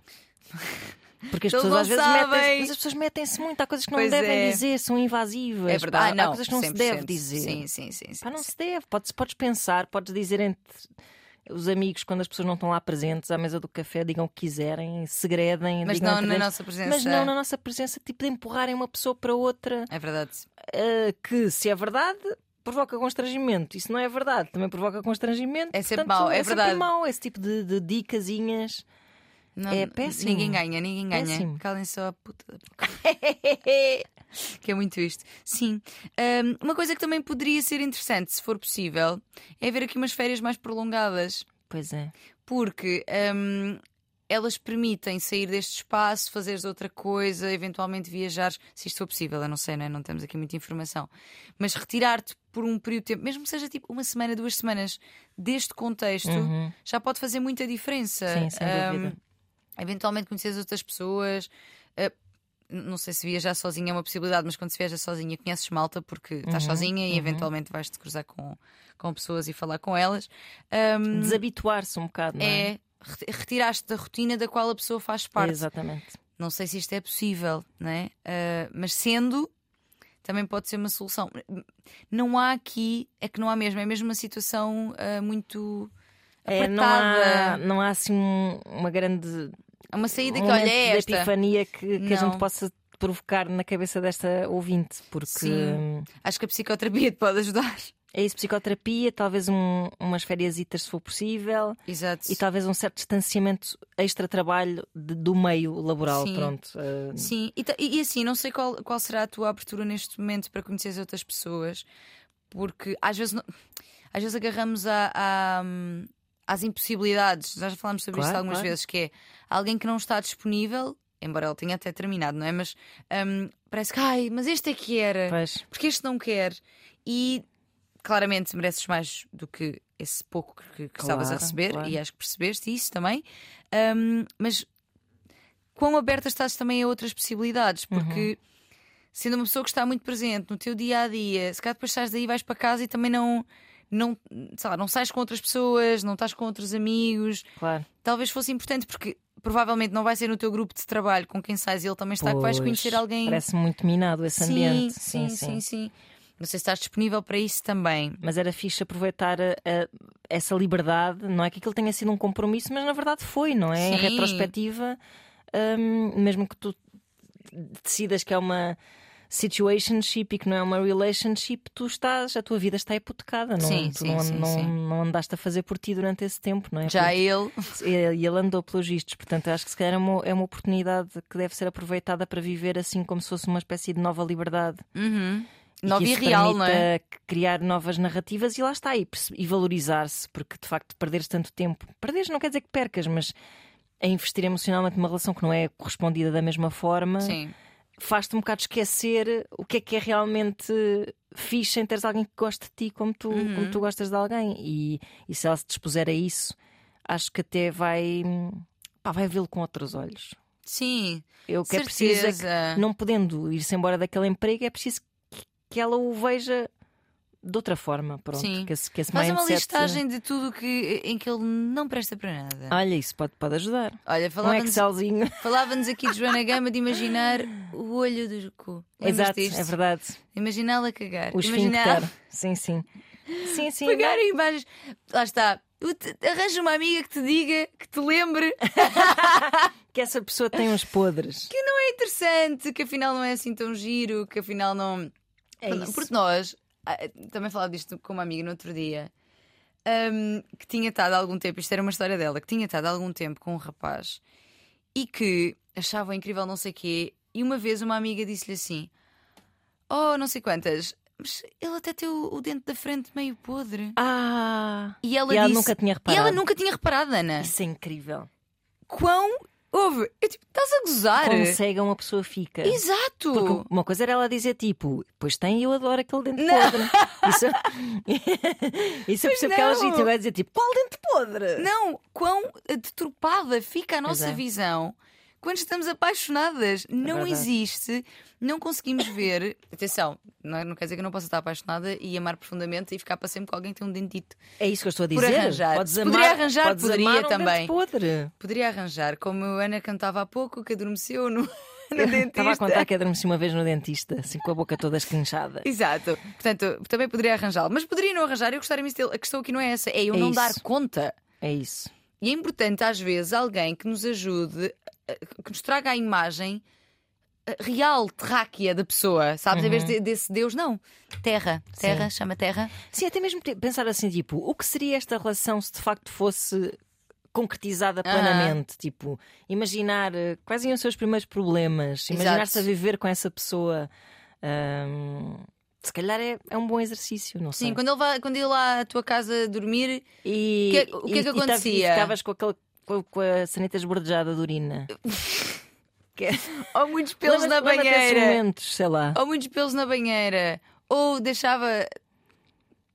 Porque as Eles pessoas às vezes metem, as pessoas metem-se muito, há coisas que não pois devem é. dizer, são invasivas. É verdade, Pá, ah, não, há coisas que não 100%. se deve dizer. Sim, sim, sim. sim Pá, não sim. se deve. Podes, podes pensar, podes dizer entre os amigos, quando as pessoas não estão lá presentes à mesa do café, digam o que quiserem, segredem. Mas não na nossa presença. Mas não na nossa presença, tipo de empurrarem uma pessoa para outra. É verdade. Uh, que, se é verdade, provoca constrangimento. Isso não é verdade, também provoca constrangimento. É sempre Portanto, mau, é, é verdade. sempre mau esse tipo de, de dicasinhas. Não, é péssimo. Ninguém ganha, ninguém ganha. Calem só a puta da boca. (laughs) que é muito isto. Sim. Um, uma coisa que também poderia ser interessante, se for possível, é ver aqui umas férias mais prolongadas. Pois é. Porque um, elas permitem sair deste espaço, fazeres outra coisa, eventualmente viajar, se isto for possível, eu não sei, não, é? não temos aqui muita informação, mas retirar-te por um período de tempo, mesmo que seja tipo uma semana, duas semanas, deste contexto, já pode fazer muita diferença. Uhum. Sim, sem Um, dúvida. Eventualmente conhecer as outras pessoas. uh, não sei se viajar sozinha é uma possibilidade, mas quando se viaja sozinha conheces malta porque estás Uhum, sozinha e eventualmente vais-te cruzar com, com pessoas e falar com elas. Um, Desabituar-se um bocado, não é? é re- retiraste da rotina da qual a pessoa faz parte. Exatamente. Não sei se isto é possível, né? Uh, mas sendo, também pode ser uma solução. Não há aqui, é que não há mesmo, é mesmo uma situação uh, muito É, não, há, não há assim um- uma grande É uma saída um que olha é de esta. epifania que, que a gente possa provocar na cabeça desta ouvinte, porque Sim. Acho que a psicoterapia te pode ajudar. é isso, psicoterapia, talvez um, umas férias se for possível, Exato. e talvez um certo distanciamento extra-trabalho do meio laboral. Sim. Pronto. hum, Sim, e, e- assim, não sei qual, qual será a tua abertura neste momento para conhecer outras pessoas, porque às vezes, às vezes agarramos a, a, hum, às impossibilidades. Nós já falámos sobre isto Claro, algumas claro. vezes, que é alguém que não está disponível, embora ele tenha até terminado, não é? Mas hum, parece que, ai, mas este é que era, Pois. porque este não quer. E claramente mereces mais do que esse pouco que, que estavas a Claro, receber, claro. e acho que percebeste isso também. Hum, mas quão aberta estás também a outras possibilidades, porque sendo uma pessoa que está muito presente no teu dia a dia, se calhar depois sais daí, vais para casa e também não. Não, sei lá, não sais com outras pessoas, não estás com outros amigos. Claro. Talvez fosse importante, porque provavelmente não vai ser no teu grupo de trabalho com quem sais e ele também está que vais Pois, conhecer alguém. Parece muito minado esse sim, ambiente. sim, sim, sim. Não sei se estás disponível para isso também. Mas era fixe aproveitar a- a- essa liberdade, não é que aquilo tenha sido um compromisso, mas na verdade foi, não é? Em Sim. retrospectiva, hum, mesmo que tu decidas que é uma situationship e que não é uma relationship, tu estás, a tua vida está hipotecada, não, Sim, tu sim, não, sim, não, sim. não andaste a fazer por ti durante esse tempo, não é? Já ele. Porque- e ele andou pelos vistos, portanto acho que se calhar é uma, é uma oportunidade que deve ser aproveitada para viver assim como se fosse uma espécie de nova liberdade. Uhum. E Nova e real, não é? criar novas narrativas e lá está, e, e valorizar-se, porque de facto perderes tanto tempo, perderes não quer dizer que percas, mas a investir emocionalmente numa relação que não é correspondida da mesma forma, Sim. Faz-te um bocado esquecer o que é que é realmente fixe em teres alguém que goste de ti como tu, Uhum. como tu gostas de alguém. E, e se ela se dispuser a isso, acho que até vai, pá, vai vê-lo com outros olhos. Sim. Eu que é preciso é que Certeza. não podendo ir-se embora daquele emprego, é preciso que ela o veja de outra forma. Pronto, Sim. Que esse, que esse Faz uma mindset- listagem de tudo que, em que ele não presta para nada. Olha, isso pode, pode ajudar. Olha, Um falava-nos Excelzinho. (laughs) falava-nos aqui de Joana Gama de imaginar o olho do cu. Exato, é verdade. Imaginá-la cagar. O Imaginar. Sim, sim. Sim, sim. pegar imagens. Lá está. Arranja uma amiga que te diga, que te lembre (laughs) Que essa pessoa tem uns podres. que não é interessante, que afinal não é assim tão giro, que afinal não. É isso. Porque nós, também falava disto com uma amiga no outro dia, hum, que tinha estado há algum tempo, isto era uma história dela, que tinha estado há algum tempo com um rapaz e que achava incrível não sei quê, e uma vez uma amiga disse-lhe assim: Oh, não sei quantas, mas ele até tem o, o dente da frente meio podre. Ah! E ela E ela disse. nunca tinha E reparado. ela nunca tinha reparado, Ana. Isso é incrível. Quão. Houve. Eu tipo, estás a gozar? Como cega uma pessoa fica. Exato! Porque uma coisa era ela dizer tipo, pois tem eu adoro aquele dente Não. podre. Isso, (laughs) isso eu percebo que ela gente vai dizer tipo, qual dente podre? Não, quão deturpada fica a nossa é. visão quando estamos apaixonadas. Não verdade. existe, não conseguimos ver. Atenção, não, é- não quer dizer que eu não possa estar apaixonada e amar profundamente e ficar para sempre com alguém que tem um dentito. É isso que eu estou a Por dizer. arranjar. Podes amar, poderia arranjar, podes poderia amar um também. Podre. Poderia arranjar, como a Ana cantava há pouco, que adormeceu no, (laughs) Estava a contar que adormeci uma vez no dentista, assim com a boca toda esquinchada. Exato. Portanto, também poderia arranjá-lo. Mas poderia não arranjar. Eu gostaria imenso dele. A questão aqui não é essa, é eu É não isso. dar conta. É isso. E é importante, às vezes, alguém que nos ajude, que nos traga a imagem eh, real, terráquea da pessoa, sabes? Em vez de- desse Deus, não. Terra. Terra, chama terra. Sim, até mesmo pensar assim, tipo, o que seria esta relação se de facto fosse concretizada plenamente? Tipo, imaginar eh, quais iam ser os primeiros problemas, imaginar-se a viver com essa pessoa. ahm, se calhar é, é um bom exercício, não sei. Sim, quando ele, vai, quando ele lá à tua casa dormir, E, Que- o que é que e- e tava- acontecia? E ficavas com, aquele, com, com a sanita esbordejada de urina. (laughs) É- ou muitos pelos na banheira, momentos, sei lá. ou muitos pelos na banheira, ou deixava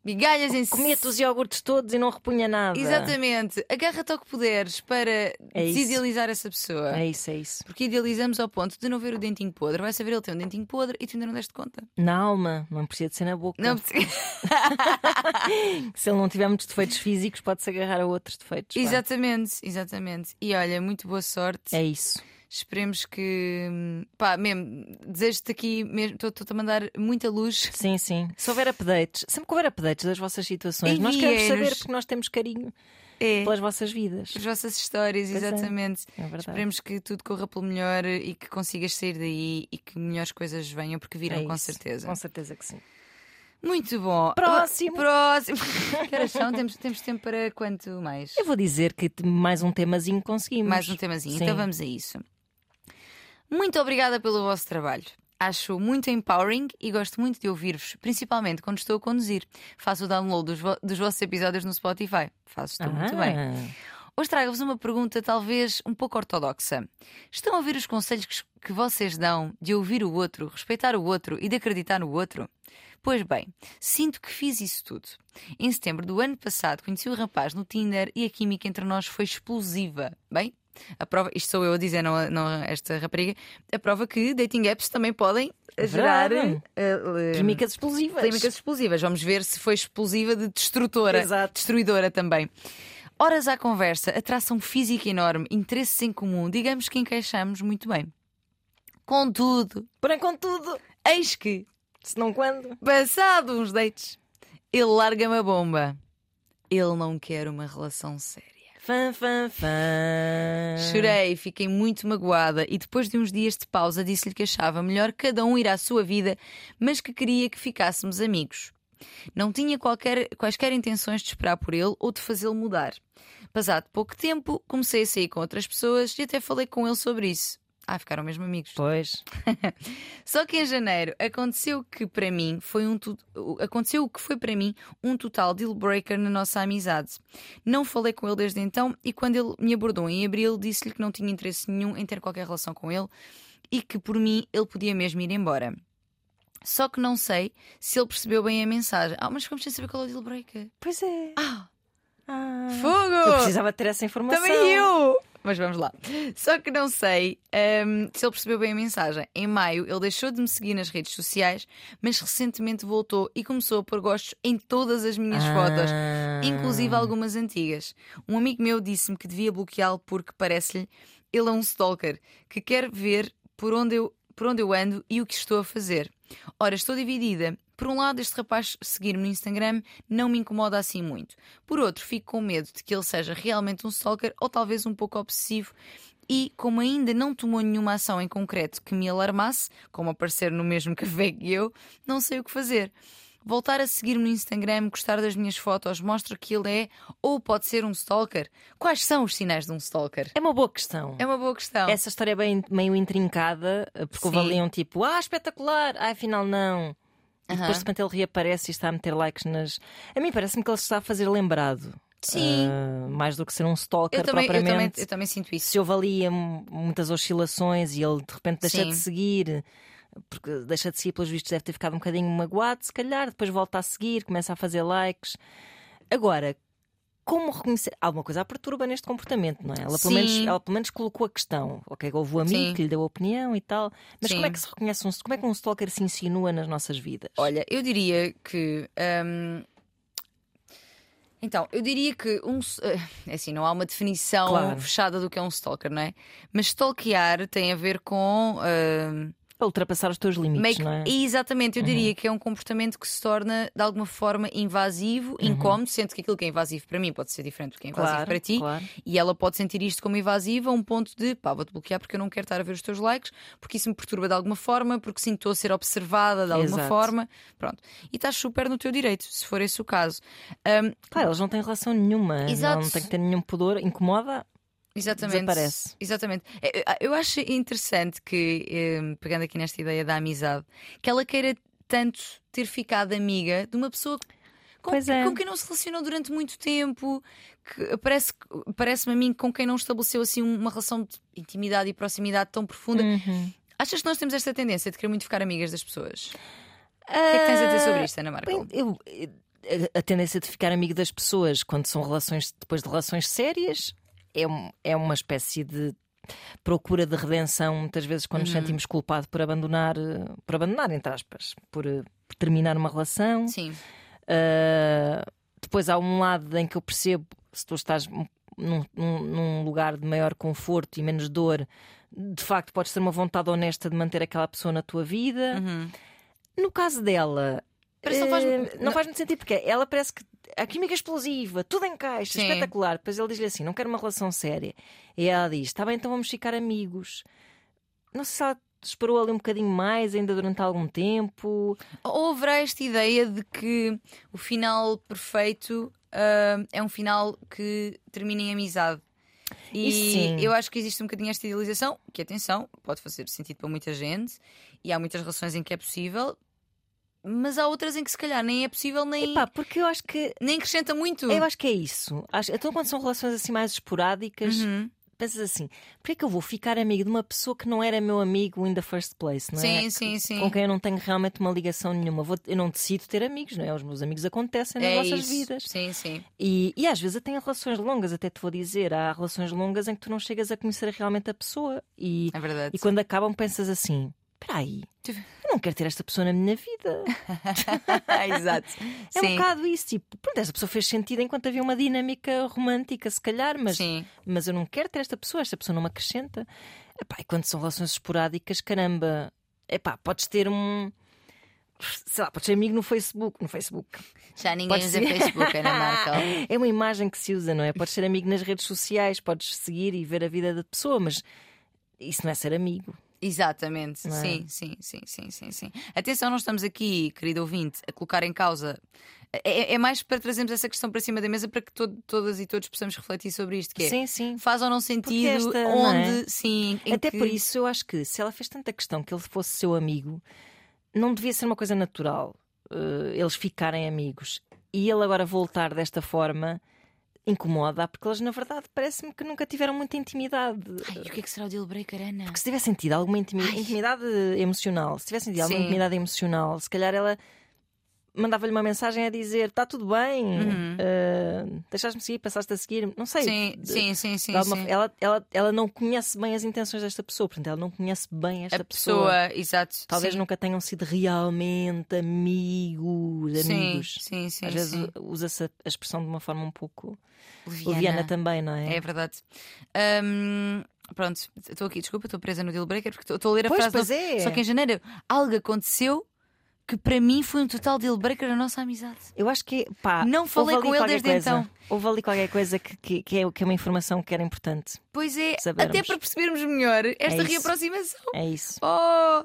Migalhas em Comia-te os iogurtes todos e não repunha nada. Exatamente. Agarra-te ao que puderes para É desidealizar essa pessoa. É isso, é isso. Porque idealizamos ao ponto de não ver o dentinho podre. Vai saber ele tem um dentinho podre e tu ainda não deste conta. Na alma, não precisa de ser na boca. Não, (laughs) Se ele não tiver muitos defeitos físicos, pode-se agarrar a outros defeitos. pá. exatamente, exatamente. E olha, muito boa sorte. É isso. Esperemos que. Pá, mesmo, desejo-te aqui mesmo. Estou-te a mandar muita luz. Sim, sim. (laughs) Se houver updates, sempre que houver updates das vossas situações, nós queremos saber porque nós temos carinho É. pelas vossas vidas. As vossas histórias, Pois é. exatamente. É verdade. Esperemos que tudo corra pelo melhor e que consigas sair daí e que melhores coisas venham, porque virão É com certeza. Com certeza que sim. Muito bom. Próximo. Próximo. (laughs) que horas são? Temos, temos tempo para quanto mais? Eu vou dizer que mais um temazinho conseguimos. Mais um temazinho. Sim. Então vamos a isso. Muito obrigada pelo vosso trabalho. Acho muito empowering e gosto muito de ouvir-vos, principalmente quando estou a conduzir. Faço o download dos, vo- dos vossos episódios no Spotify. Faço tudo muito bem. Ah, Hoje trago-vos uma pergunta talvez um pouco ortodoxa. Estão a ouvir os conselhos que, que vocês dão de ouvir o outro, respeitar o outro e de acreditar no outro? Pois bem, sinto que fiz isso tudo. Em setembro do ano passado conheci o rapaz no Tinder e a química entre nós foi explosiva. Bem, a prova, isto sou eu a dizer, não, não esta rapariga, a prova que dating apps também podem É gerar Químicas explosivas. Químicas explosivas. Vamos ver se foi explosiva de destrutora. Exato. Destruidora também. Horas à conversa, atração física enorme, interesses em comum, digamos que encaixamos muito bem. Contudo, Porém, contudo, eis que, se não quando. passado uns dates, ele larga-me a bomba. Ele não quer uma relação séria. Fã, fã, fã. Chorei, fiquei muito magoada e depois de uns dias de pausa disse-lhe que achava melhor cada um ir à sua vida, mas que queria que ficássemos amigos. Não tinha qualquer, quaisquer intenções de esperar por ele ou de fazê-lo mudar. Passado pouco tempo, comecei a sair com outras pessoas e até falei com ele sobre isso. Ah, ficaram mesmo amigos. Pois. (laughs) Só que em janeiro aconteceu que para mim foi um tu- aconteceu o que foi para mim um total deal breaker na nossa amizade. Não falei com ele desde então e quando ele me abordou em abril disse-lhe que não tinha interesse nenhum em ter qualquer relação com ele e que por mim ele podia mesmo ir embora. Só que não sei se ele percebeu bem a mensagem. Ah, mas ficamos sem saber qual é o deal breaker. Pois é. Ah, Ah. fogo! Eu precisava ter essa informação. Também eu! Mas vamos lá. Só que não sei hum, se ele percebeu bem a mensagem. Em maio, ele deixou de me seguir nas redes sociais, mas recentemente voltou e começou a pôr gostos em todas as minhas Ah. fotos, inclusive algumas antigas. Um amigo meu disse-me que devia bloqueá-lo porque parece-lhe ele é um stalker que quer ver por onde eu, por onde eu ando e o que estou a fazer. Ora, estou dividida. Por um lado, este rapaz seguir-me no Instagram não me incomoda assim muito. Por outro, fico com medo de que ele seja realmente um stalker ou talvez um pouco obsessivo. E, como ainda não tomou nenhuma ação em concreto que me alarmasse, como aparecer no mesmo (laughs) café que eu, não sei o que fazer. Voltar a seguir-me no Instagram, gostar das minhas fotos, mostra que ele é ou pode ser um stalker. Quais são os sinais de um stalker? É uma boa questão. É uma boa questão. Essa história é bem, meio intrincada, porque Sim. um tipo, ah, espetacular, ah, afinal não. E Aham. depois de repente ele reaparece e está a meter likes nas. A mim parece-me que ele se está a fazer lembrado. Sim. Ah, mais do que ser um stalker eu, também, eu, também, propriamente. eu também sinto isso. Se houve ali hum, muitas oscilações e ele de repente deixa Sim. de seguir, porque deixa de seguir, pelos vistos, deve ter ficado um bocadinho magoado, se calhar, depois volta a seguir, começa a fazer likes. Agora, como reconhecer? Alguma coisa a perturba neste comportamento, não é? Ela pelo, Sim. menos, ela pelo menos colocou a questão. Ok, houve o amigo Sim. que lhe deu a opinião e tal. Mas Sim. como é que se reconhece um, como é que um stalker se insinua nas nossas vidas? Olha, eu diria que. hum, Então, eu diria que um. eh, É assim, não há uma definição Claro. fechada do que é um stalker, não é? Mas stalkear tem a ver com. hum, Para ultrapassar os teus limites, Make- não é? Exatamente, eu diria que é um comportamento que se torna de alguma forma invasivo, incómodo, sendo que aquilo que é invasivo para mim pode ser diferente do que é invasivo Claro, para ti. claro. E ela pode sentir isto como invasivo a um ponto de pá, vou-te bloquear porque eu não quero estar a ver os teus likes, porque isso me perturba de alguma forma, porque sinto estou a ser observada de alguma Exato. forma. Pronto. E estás super no teu direito, se for esse o caso. Hum, Claro, eles não têm relação nenhuma. Exato. Não tem que ter nenhum pudor. Incomoda. Exatamente. Desaparece. Exatamente. É, Eu- acho interessante que, eh, pegando aqui nesta ideia da amizade, que ela queira tanto ter ficado amiga de uma pessoa com, é. com quem não se relacionou durante muito tempo, que parece, parece-me a mim com quem não estabeleceu assim uma relação de intimidade e proximidade tão profunda. Uhum. Achas que nós temos esta tendência de querer muito ficar amigas das pessoas? O que é que tens a dizer sobre isto, Ana? Bem, eu- a, a tendência de ficar amigo das pessoas quando são relações depois de relações sérias é, um- é uma espécie de procura de redenção, muitas vezes quando nos sentimos culpados por abandonar, por abandonar, entre aspas, por, por terminar uma relação. Sim. Uh, depois há um lado em que eu percebo se tu estás num, num- lugar de maior conforto e menos dor, de facto podes ter uma vontade honesta de manter aquela pessoa na tua vida. Uhum. No caso dela, Parece não faz- eh, não- faz muito sentido, porque ela parece que a química explosiva, tudo encaixa, Sim. espetacular. Depois ele diz-lhe assim: não quero uma relação séria. E ela diz: está bem, então vamos ficar amigos. Não sei se ela esperou ali um bocadinho mais, ainda durante algum tempo. Ou haverá esta ideia de que o final perfeito ah, é um final que termina em amizade? E sim. eu acho que existe um bocadinho esta idealização, que atenção, pode fazer sentido para muita gente, e há muitas relações em que é possível, mas há outras em que se calhar nem é possível, nem, Epá, porque eu acho que nem acrescenta muito. Eu acho que é isso. Acho, então, quando são relações assim mais esporádicas, Uhum. pensas assim: por que é que eu vou ficar amigo de uma pessoa que não era meu amigo in the first place? Não é? Sim, sim, sim. Com quem eu não tenho realmente uma ligação nenhuma. Vou- eu não decido ter amigos, não é? Os meus amigos acontecem nas é nossas isso. vidas. Sim, sim. E, e às vezes até em relações longas, até te vou dizer, há relações longas em que tu não chegas a conhecer realmente a pessoa. E, É verdade. e quando acabam, pensas assim: espera aí, não quero ter esta pessoa na minha vida. (laughs) Exato. É um sim. bocado isso, tipo, pronto, esta pessoa fez sentido enquanto havia uma dinâmica romântica, se calhar, mas, Sim. mas eu não quero ter esta pessoa, esta pessoa não me acrescenta. Epá, e quando são relações esporádicas, caramba, epá, podes ter um. Sei lá, podes ser amigo no Facebook. No Facebook. Já ninguém usa ser. Facebook, Ana (laughs) Markel. É uma imagem que se usa, não é? Podes ser amigo nas redes sociais, podes seguir e ver a vida da pessoa, mas isso não é ser amigo. Exatamente, é? sim, sim, sim, sim, sim, sim. Atenção, não estamos aqui, querido ouvinte, a colocar em causa. É, é mais para trazermos essa questão para cima da mesa para que todo- todas e todos possamos refletir sobre isto, que é Sim, sim. faz ou não sentido, esta, não é? onde, sim, Até que- por isso eu acho que se ela fez tanta questão que ele fosse seu amigo, não devia ser uma coisa natural eh, eles ficarem amigos. E ele agora voltar desta forma incomoda, porque eles, na verdade, parece-me que nunca tiveram muita intimidade. Ai, e o que é que será o deal breaker, Ana? Porque se tivesse sentido alguma intimi- Ai. intimidade emocional, se tivesse sentido alguma Sim. intimidade emocional, se calhar ela mandava-lhe uma mensagem a dizer: está tudo bem, Uhum. eh, deixaste-me seguir, passaste a seguir, não sei. Sim, de- sim, sim, sim. alguma sim. Ela, ela, ela não conhece bem as intenções desta pessoa, portanto, ela não conhece bem esta A pessoa, exato. Talvez sim. nunca tenham sido realmente amigos, Sim, amigos. sim, sim. Às vezes sim. usa-se a expressão de uma forma um pouco Leviana. leviana também, não é? É verdade. Hum, pronto, estou aqui, desculpa, estou presa no deal breaker porque estou- estou a ler a Pois, frase. pois do- é. Só que em janeiro algo aconteceu que para mim foi um total deal breaker na nossa amizade. Eu acho que, pá, Não falei com ele desde coisa. então. Houve ali qualquer coisa que, que, que é, que é uma informação que era importante. Pois é, Sabermos. até para percebermos melhor esta isso. reaproximação. É isso. Oh,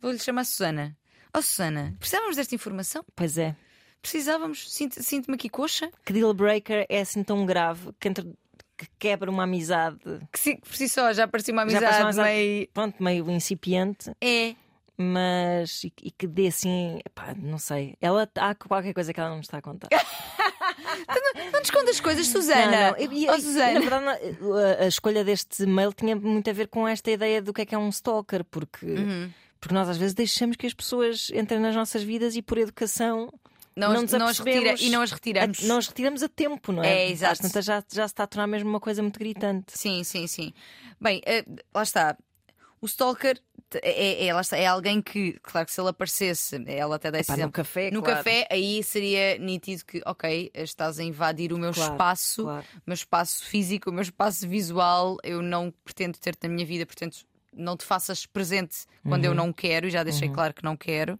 vou-lhe chamar Susana. Oh, Susana, precisávamos desta informação? Pois é. Precisávamos? Sinto- Sinto-me aqui coxa? Que deal breaker é assim tão grave que, entre, que quebra uma amizade, Que, se- por si só já parecia uma Já amizade, parecia uma amizade. meio. pronto, meio incipiente, É. mas e, e que dê assim, pá, não sei. Ela há qualquer coisa que ela não me está a contar. (laughs) Não te escondas coisas, Susana. Não, não. E- Oh, e, Susana. Na verdade, a, a escolha deste mail tinha muito a ver com esta ideia do que é que é um stalker, porque, Uhum. porque nós às vezes deixamos que as pessoas entrem nas nossas vidas e por educação Não, não as- não as retira, e não as retiramos. a, não as retiramos a tempo, não é? É, exato. Tantas já, já se está a tornar mesmo uma coisa muito gritante. Sim, sim, sim. Bem, eh, lá está. O stalker é, é, lá está, é alguém que, claro que se ele aparecesse, ela até dá esse Pá, no café, No claro. café, aí seria nítido que, ok, estás a invadir o meu Claro, espaço, claro. o meu espaço físico, o meu espaço visual. Eu não pretendo ter-te na minha vida, portanto, não te faças presente quando Uhum. eu não quero, e já deixei claro que não quero.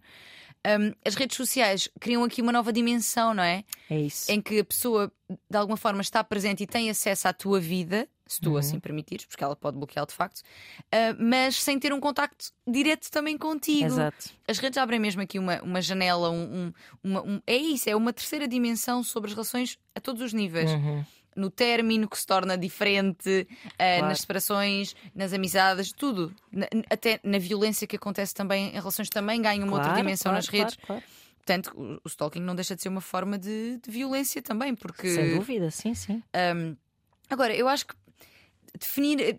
Hum, as redes sociais criam aqui uma nova dimensão, não é? É isso. em que a pessoa de alguma forma está presente e tem acesso à tua vida, se tu assim permitires, porque ela pode bloquear de facto, ah, mas sem ter um contacto direto também contigo. Exato. As redes abrem mesmo aqui uma, uma janela, um, um- uma- um- é isso, é uma terceira dimensão sobre as relações a todos os níveis. Uhum. No término que se torna diferente, ah, Claro. nas separações, nas amizades, tudo. Na- até na violência que acontece também em relações também ganha uma outra Claro, dimensão claro, nas redes. claro, claro. Portanto, o, o stalking não deixa de ser uma forma de, de violência também, porque. Sem dúvida, sim, sim. um, agora, eu acho que definir,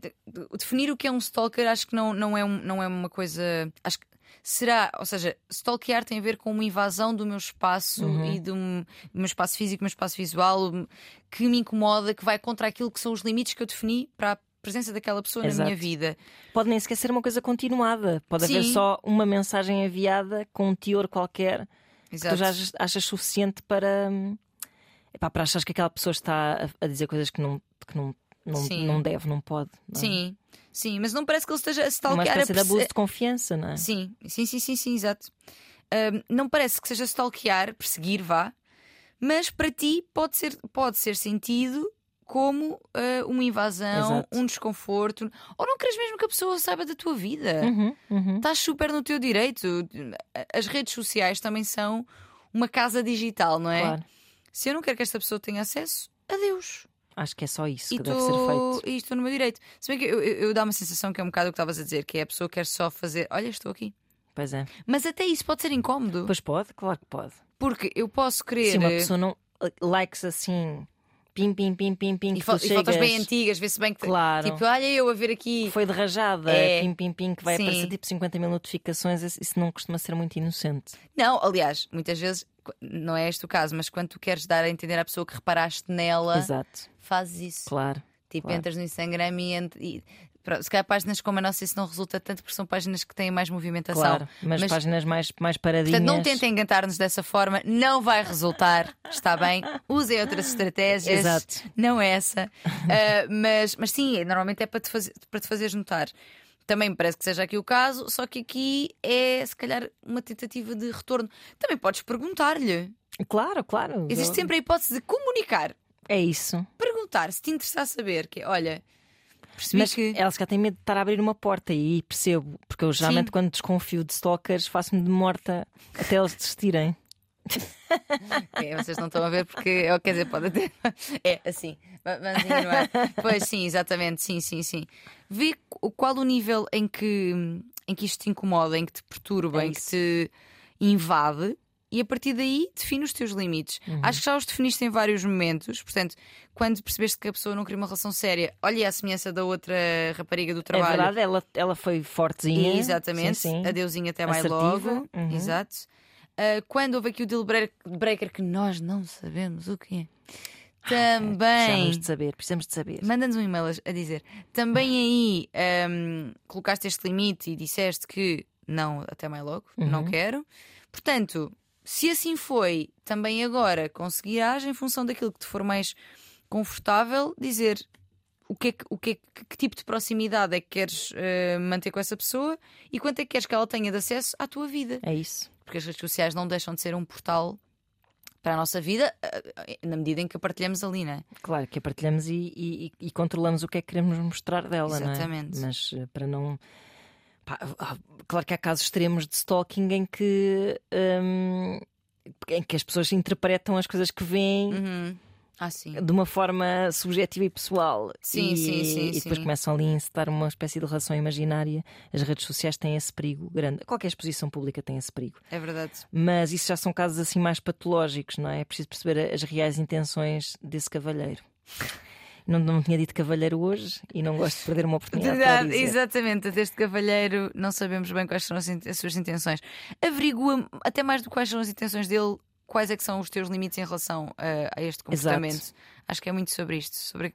definir o que é um stalker acho que não, não, é, um- não é uma coisa. Acho que será, ou seja, stalkear tem a ver com uma invasão do meu espaço Uhum. e do meu espaço físico, do meu espaço visual, que me incomoda, que vai contra aquilo que são os limites que eu defini para a presença daquela pessoa na Exato. minha vida. Pode nem sequer ser uma coisa continuada. Pode haver Sim. só uma mensagem enviada com um teor qualquer que Exato. tu já achas- suficiente para. hum, epá, para achar que aquela pessoa está a, a dizer coisas que não, que não, não, Sim. não deve, não pode. não é? Sim, sim, mas não parece que ele esteja a Uma stalkear a espécie de perce- abuso de confiança, não é? Sim, sim, sim, sim, sim, exato. Não parece que seja stalkear, perseguir, vá, mas para ti pode ser, pode ser sentido como ah, uma invasão, Exato. um desconforto, ou não queres mesmo que a pessoa saiba da tua vida. Uhum, uhum. Estás super no teu direito. As redes sociais também são uma casa digital, não é? Claro. Se eu não quero que esta pessoa tenha acesso, adeus. Acho que é só isso E que deve ser feito. estou- e estou no meu direito. Se bem que eu, eu, eu dá uma sensação que é um bocado o que estavas a dizer, que é a pessoa quer só fazer, olha, estou aqui. Pois é. Mas até isso pode ser incómodo. Pois pode, claro que pode. Porque eu posso querer. Se uma pessoa não. Likes assim. Pim, pim, pim, pim, pim. e, que fo e fotos bem antigas, vê-se bem que. Claro. Tipo, olha eu a ver aqui. Foi de rajada, É. pim, pim, pim, que vai Sim. aparecer tipo 50 mil notificações. Isso não costuma ser muito inocente. Não, aliás, muitas vezes, não é este o caso, mas quando tu queres dar a entender à pessoa que reparaste nela, Exato, fazes isso. claro. Tipo, claro. entras no Instagram e, e se calhar páginas como a nossa isso não resulta tanto porque são páginas que têm mais movimentação. Claro, mas, Mas- páginas mais, mais paradinhas. Portanto, não tentem engatar-nos dessa forma, não vai resultar, está bem? Usem outras estratégias, Exato. não essa. Ah, mas, mas sim, normalmente é para te, fazer, para te fazeres notar. Também me parece que seja aqui o caso, só que aqui é se calhar uma tentativa de retorno. Também podes perguntar-lhe. Claro, claro. Existe sempre a hipótese de comunicar. É isso. Perguntar, se te interessar saber, que é, olha, percebi Mas que. ela se calhar tem medo de estar a abrir uma porta e percebo, porque eu geralmente Sim. quando desconfio de stalkers faço-me de morta até eles desistirem. (laughs) É, vocês não estão a ver porque, ou, quer dizer, pode ter. (laughs) É assim, Va- vamos ignorar. Pois sim, exatamente, sim, sim, sim. Vê qu- qual o nível em que, em que isto te incomoda, em que te perturba, É em que te invade. E a partir daí define os teus limites. Uhum. Acho que já os definiste em vários momentos. Portanto, quando percebeste que a pessoa não queria uma relação séria, olha a semelhança da outra rapariga do É trabalho. verdade, ela, ela foi fortezinha. Exatamente. Sim, sim. Adeusinho até mais logo. Uhum. Exato. Ah, quando houve aqui o deal break- breaker que nós não sabemos o que é. Também. Precisamos de saber, precisamos de saber. Manda-nos um e-mail a- dizer. Também aí ahm, colocaste este limite e disseste que não, até mais logo, não Uhum. quero. Portanto, se assim foi, também agora conseguirás, em função daquilo que te for mais confortável, dizer o que, é que, o que, é que, que tipo de proximidade é que queres eh, manter com essa pessoa e quanto é que queres que ela tenha de acesso à tua vida. É isso. Porque as redes sociais não deixam de ser um portal para a nossa vida, eh, na medida em que a partilhamos ali, não é? Claro que a partilhamos e, e- e controlamos o que é que queremos mostrar dela, Exatamente. não é? Mas eh, para não. Pá, claro que há casos extremos de stalking em que. hum, em que as pessoas interpretam as coisas que veem Uhum. Ah, de uma forma subjetiva e pessoal. Sim, e, sim, sim, E depois sim. começam ali a incitar uma espécie de relação imaginária. As redes sociais têm esse perigo grande. Qualquer exposição pública tem esse perigo. É verdade. Mas isso já são casos assim mais patológicos, não é? É preciso perceber as reais intenções desse cavalheiro. Não, não tinha dito cavalheiro hoje e não gosto de perder uma oportunidade para Verdade, dizer. exatamente. Deste cavalheiro não sabemos bem quais são as, as suas intenções. Averigua até mais do que quais são as intenções dele, quais é que são os teus limites em relação a, a este comportamento. Acho que é muito sobre isto, sobre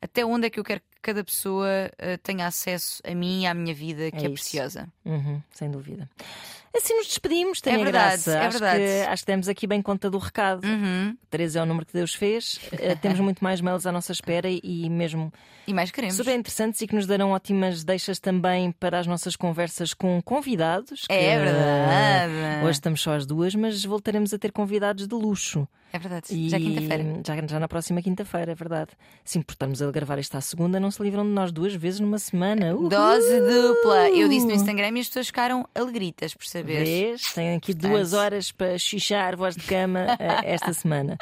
até onde é que eu quero que cada pessoa eh, tenha acesso a mim e à minha vida, que é, isso. preciosa. Uhum, sem dúvida. Assim nos despedimos, tem É verdade, graça. é acho, verdade. Que, acho que demos aqui bem conta do recado. Uhum. 13 é o número que Deus fez. (laughs) Eh, temos muito mais mails à nossa espera e, mesmo E mais queremos. super interessantes e que nos darão ótimas deixas também para as nossas conversas com convidados. que, É verdade. Hoje estamos só às duas, mas voltaremos a ter convidados de luxo. É verdade. E Já é quinta-feira. Já, já na próxima quinta-feira, é verdade. Sim, por estarmos a gravar isto à segunda, não se livram de nós duas vezes numa semana. Uhul! Dose dupla. Eu disse no Instagram e as pessoas ficaram alegritas por saber. Vês? Tenho aqui Portanto- duas horas para xixar voz de cama eh, esta semana.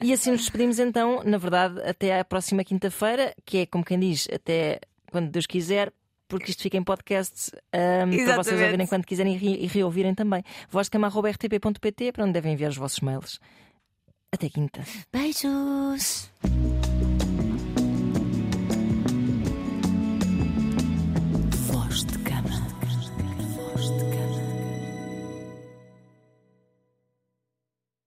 E assim nos despedimos então, na verdade, até à próxima quinta-feira, que é como quem diz, até quando Deus quiser. Porque isto fica em podcast ahm, para vocês ouvirem quando quiserem e, re- reouvirem também. Vozdecama.rtp.pt para onde devem enviar os vossos mails. Até quinta. Beijos.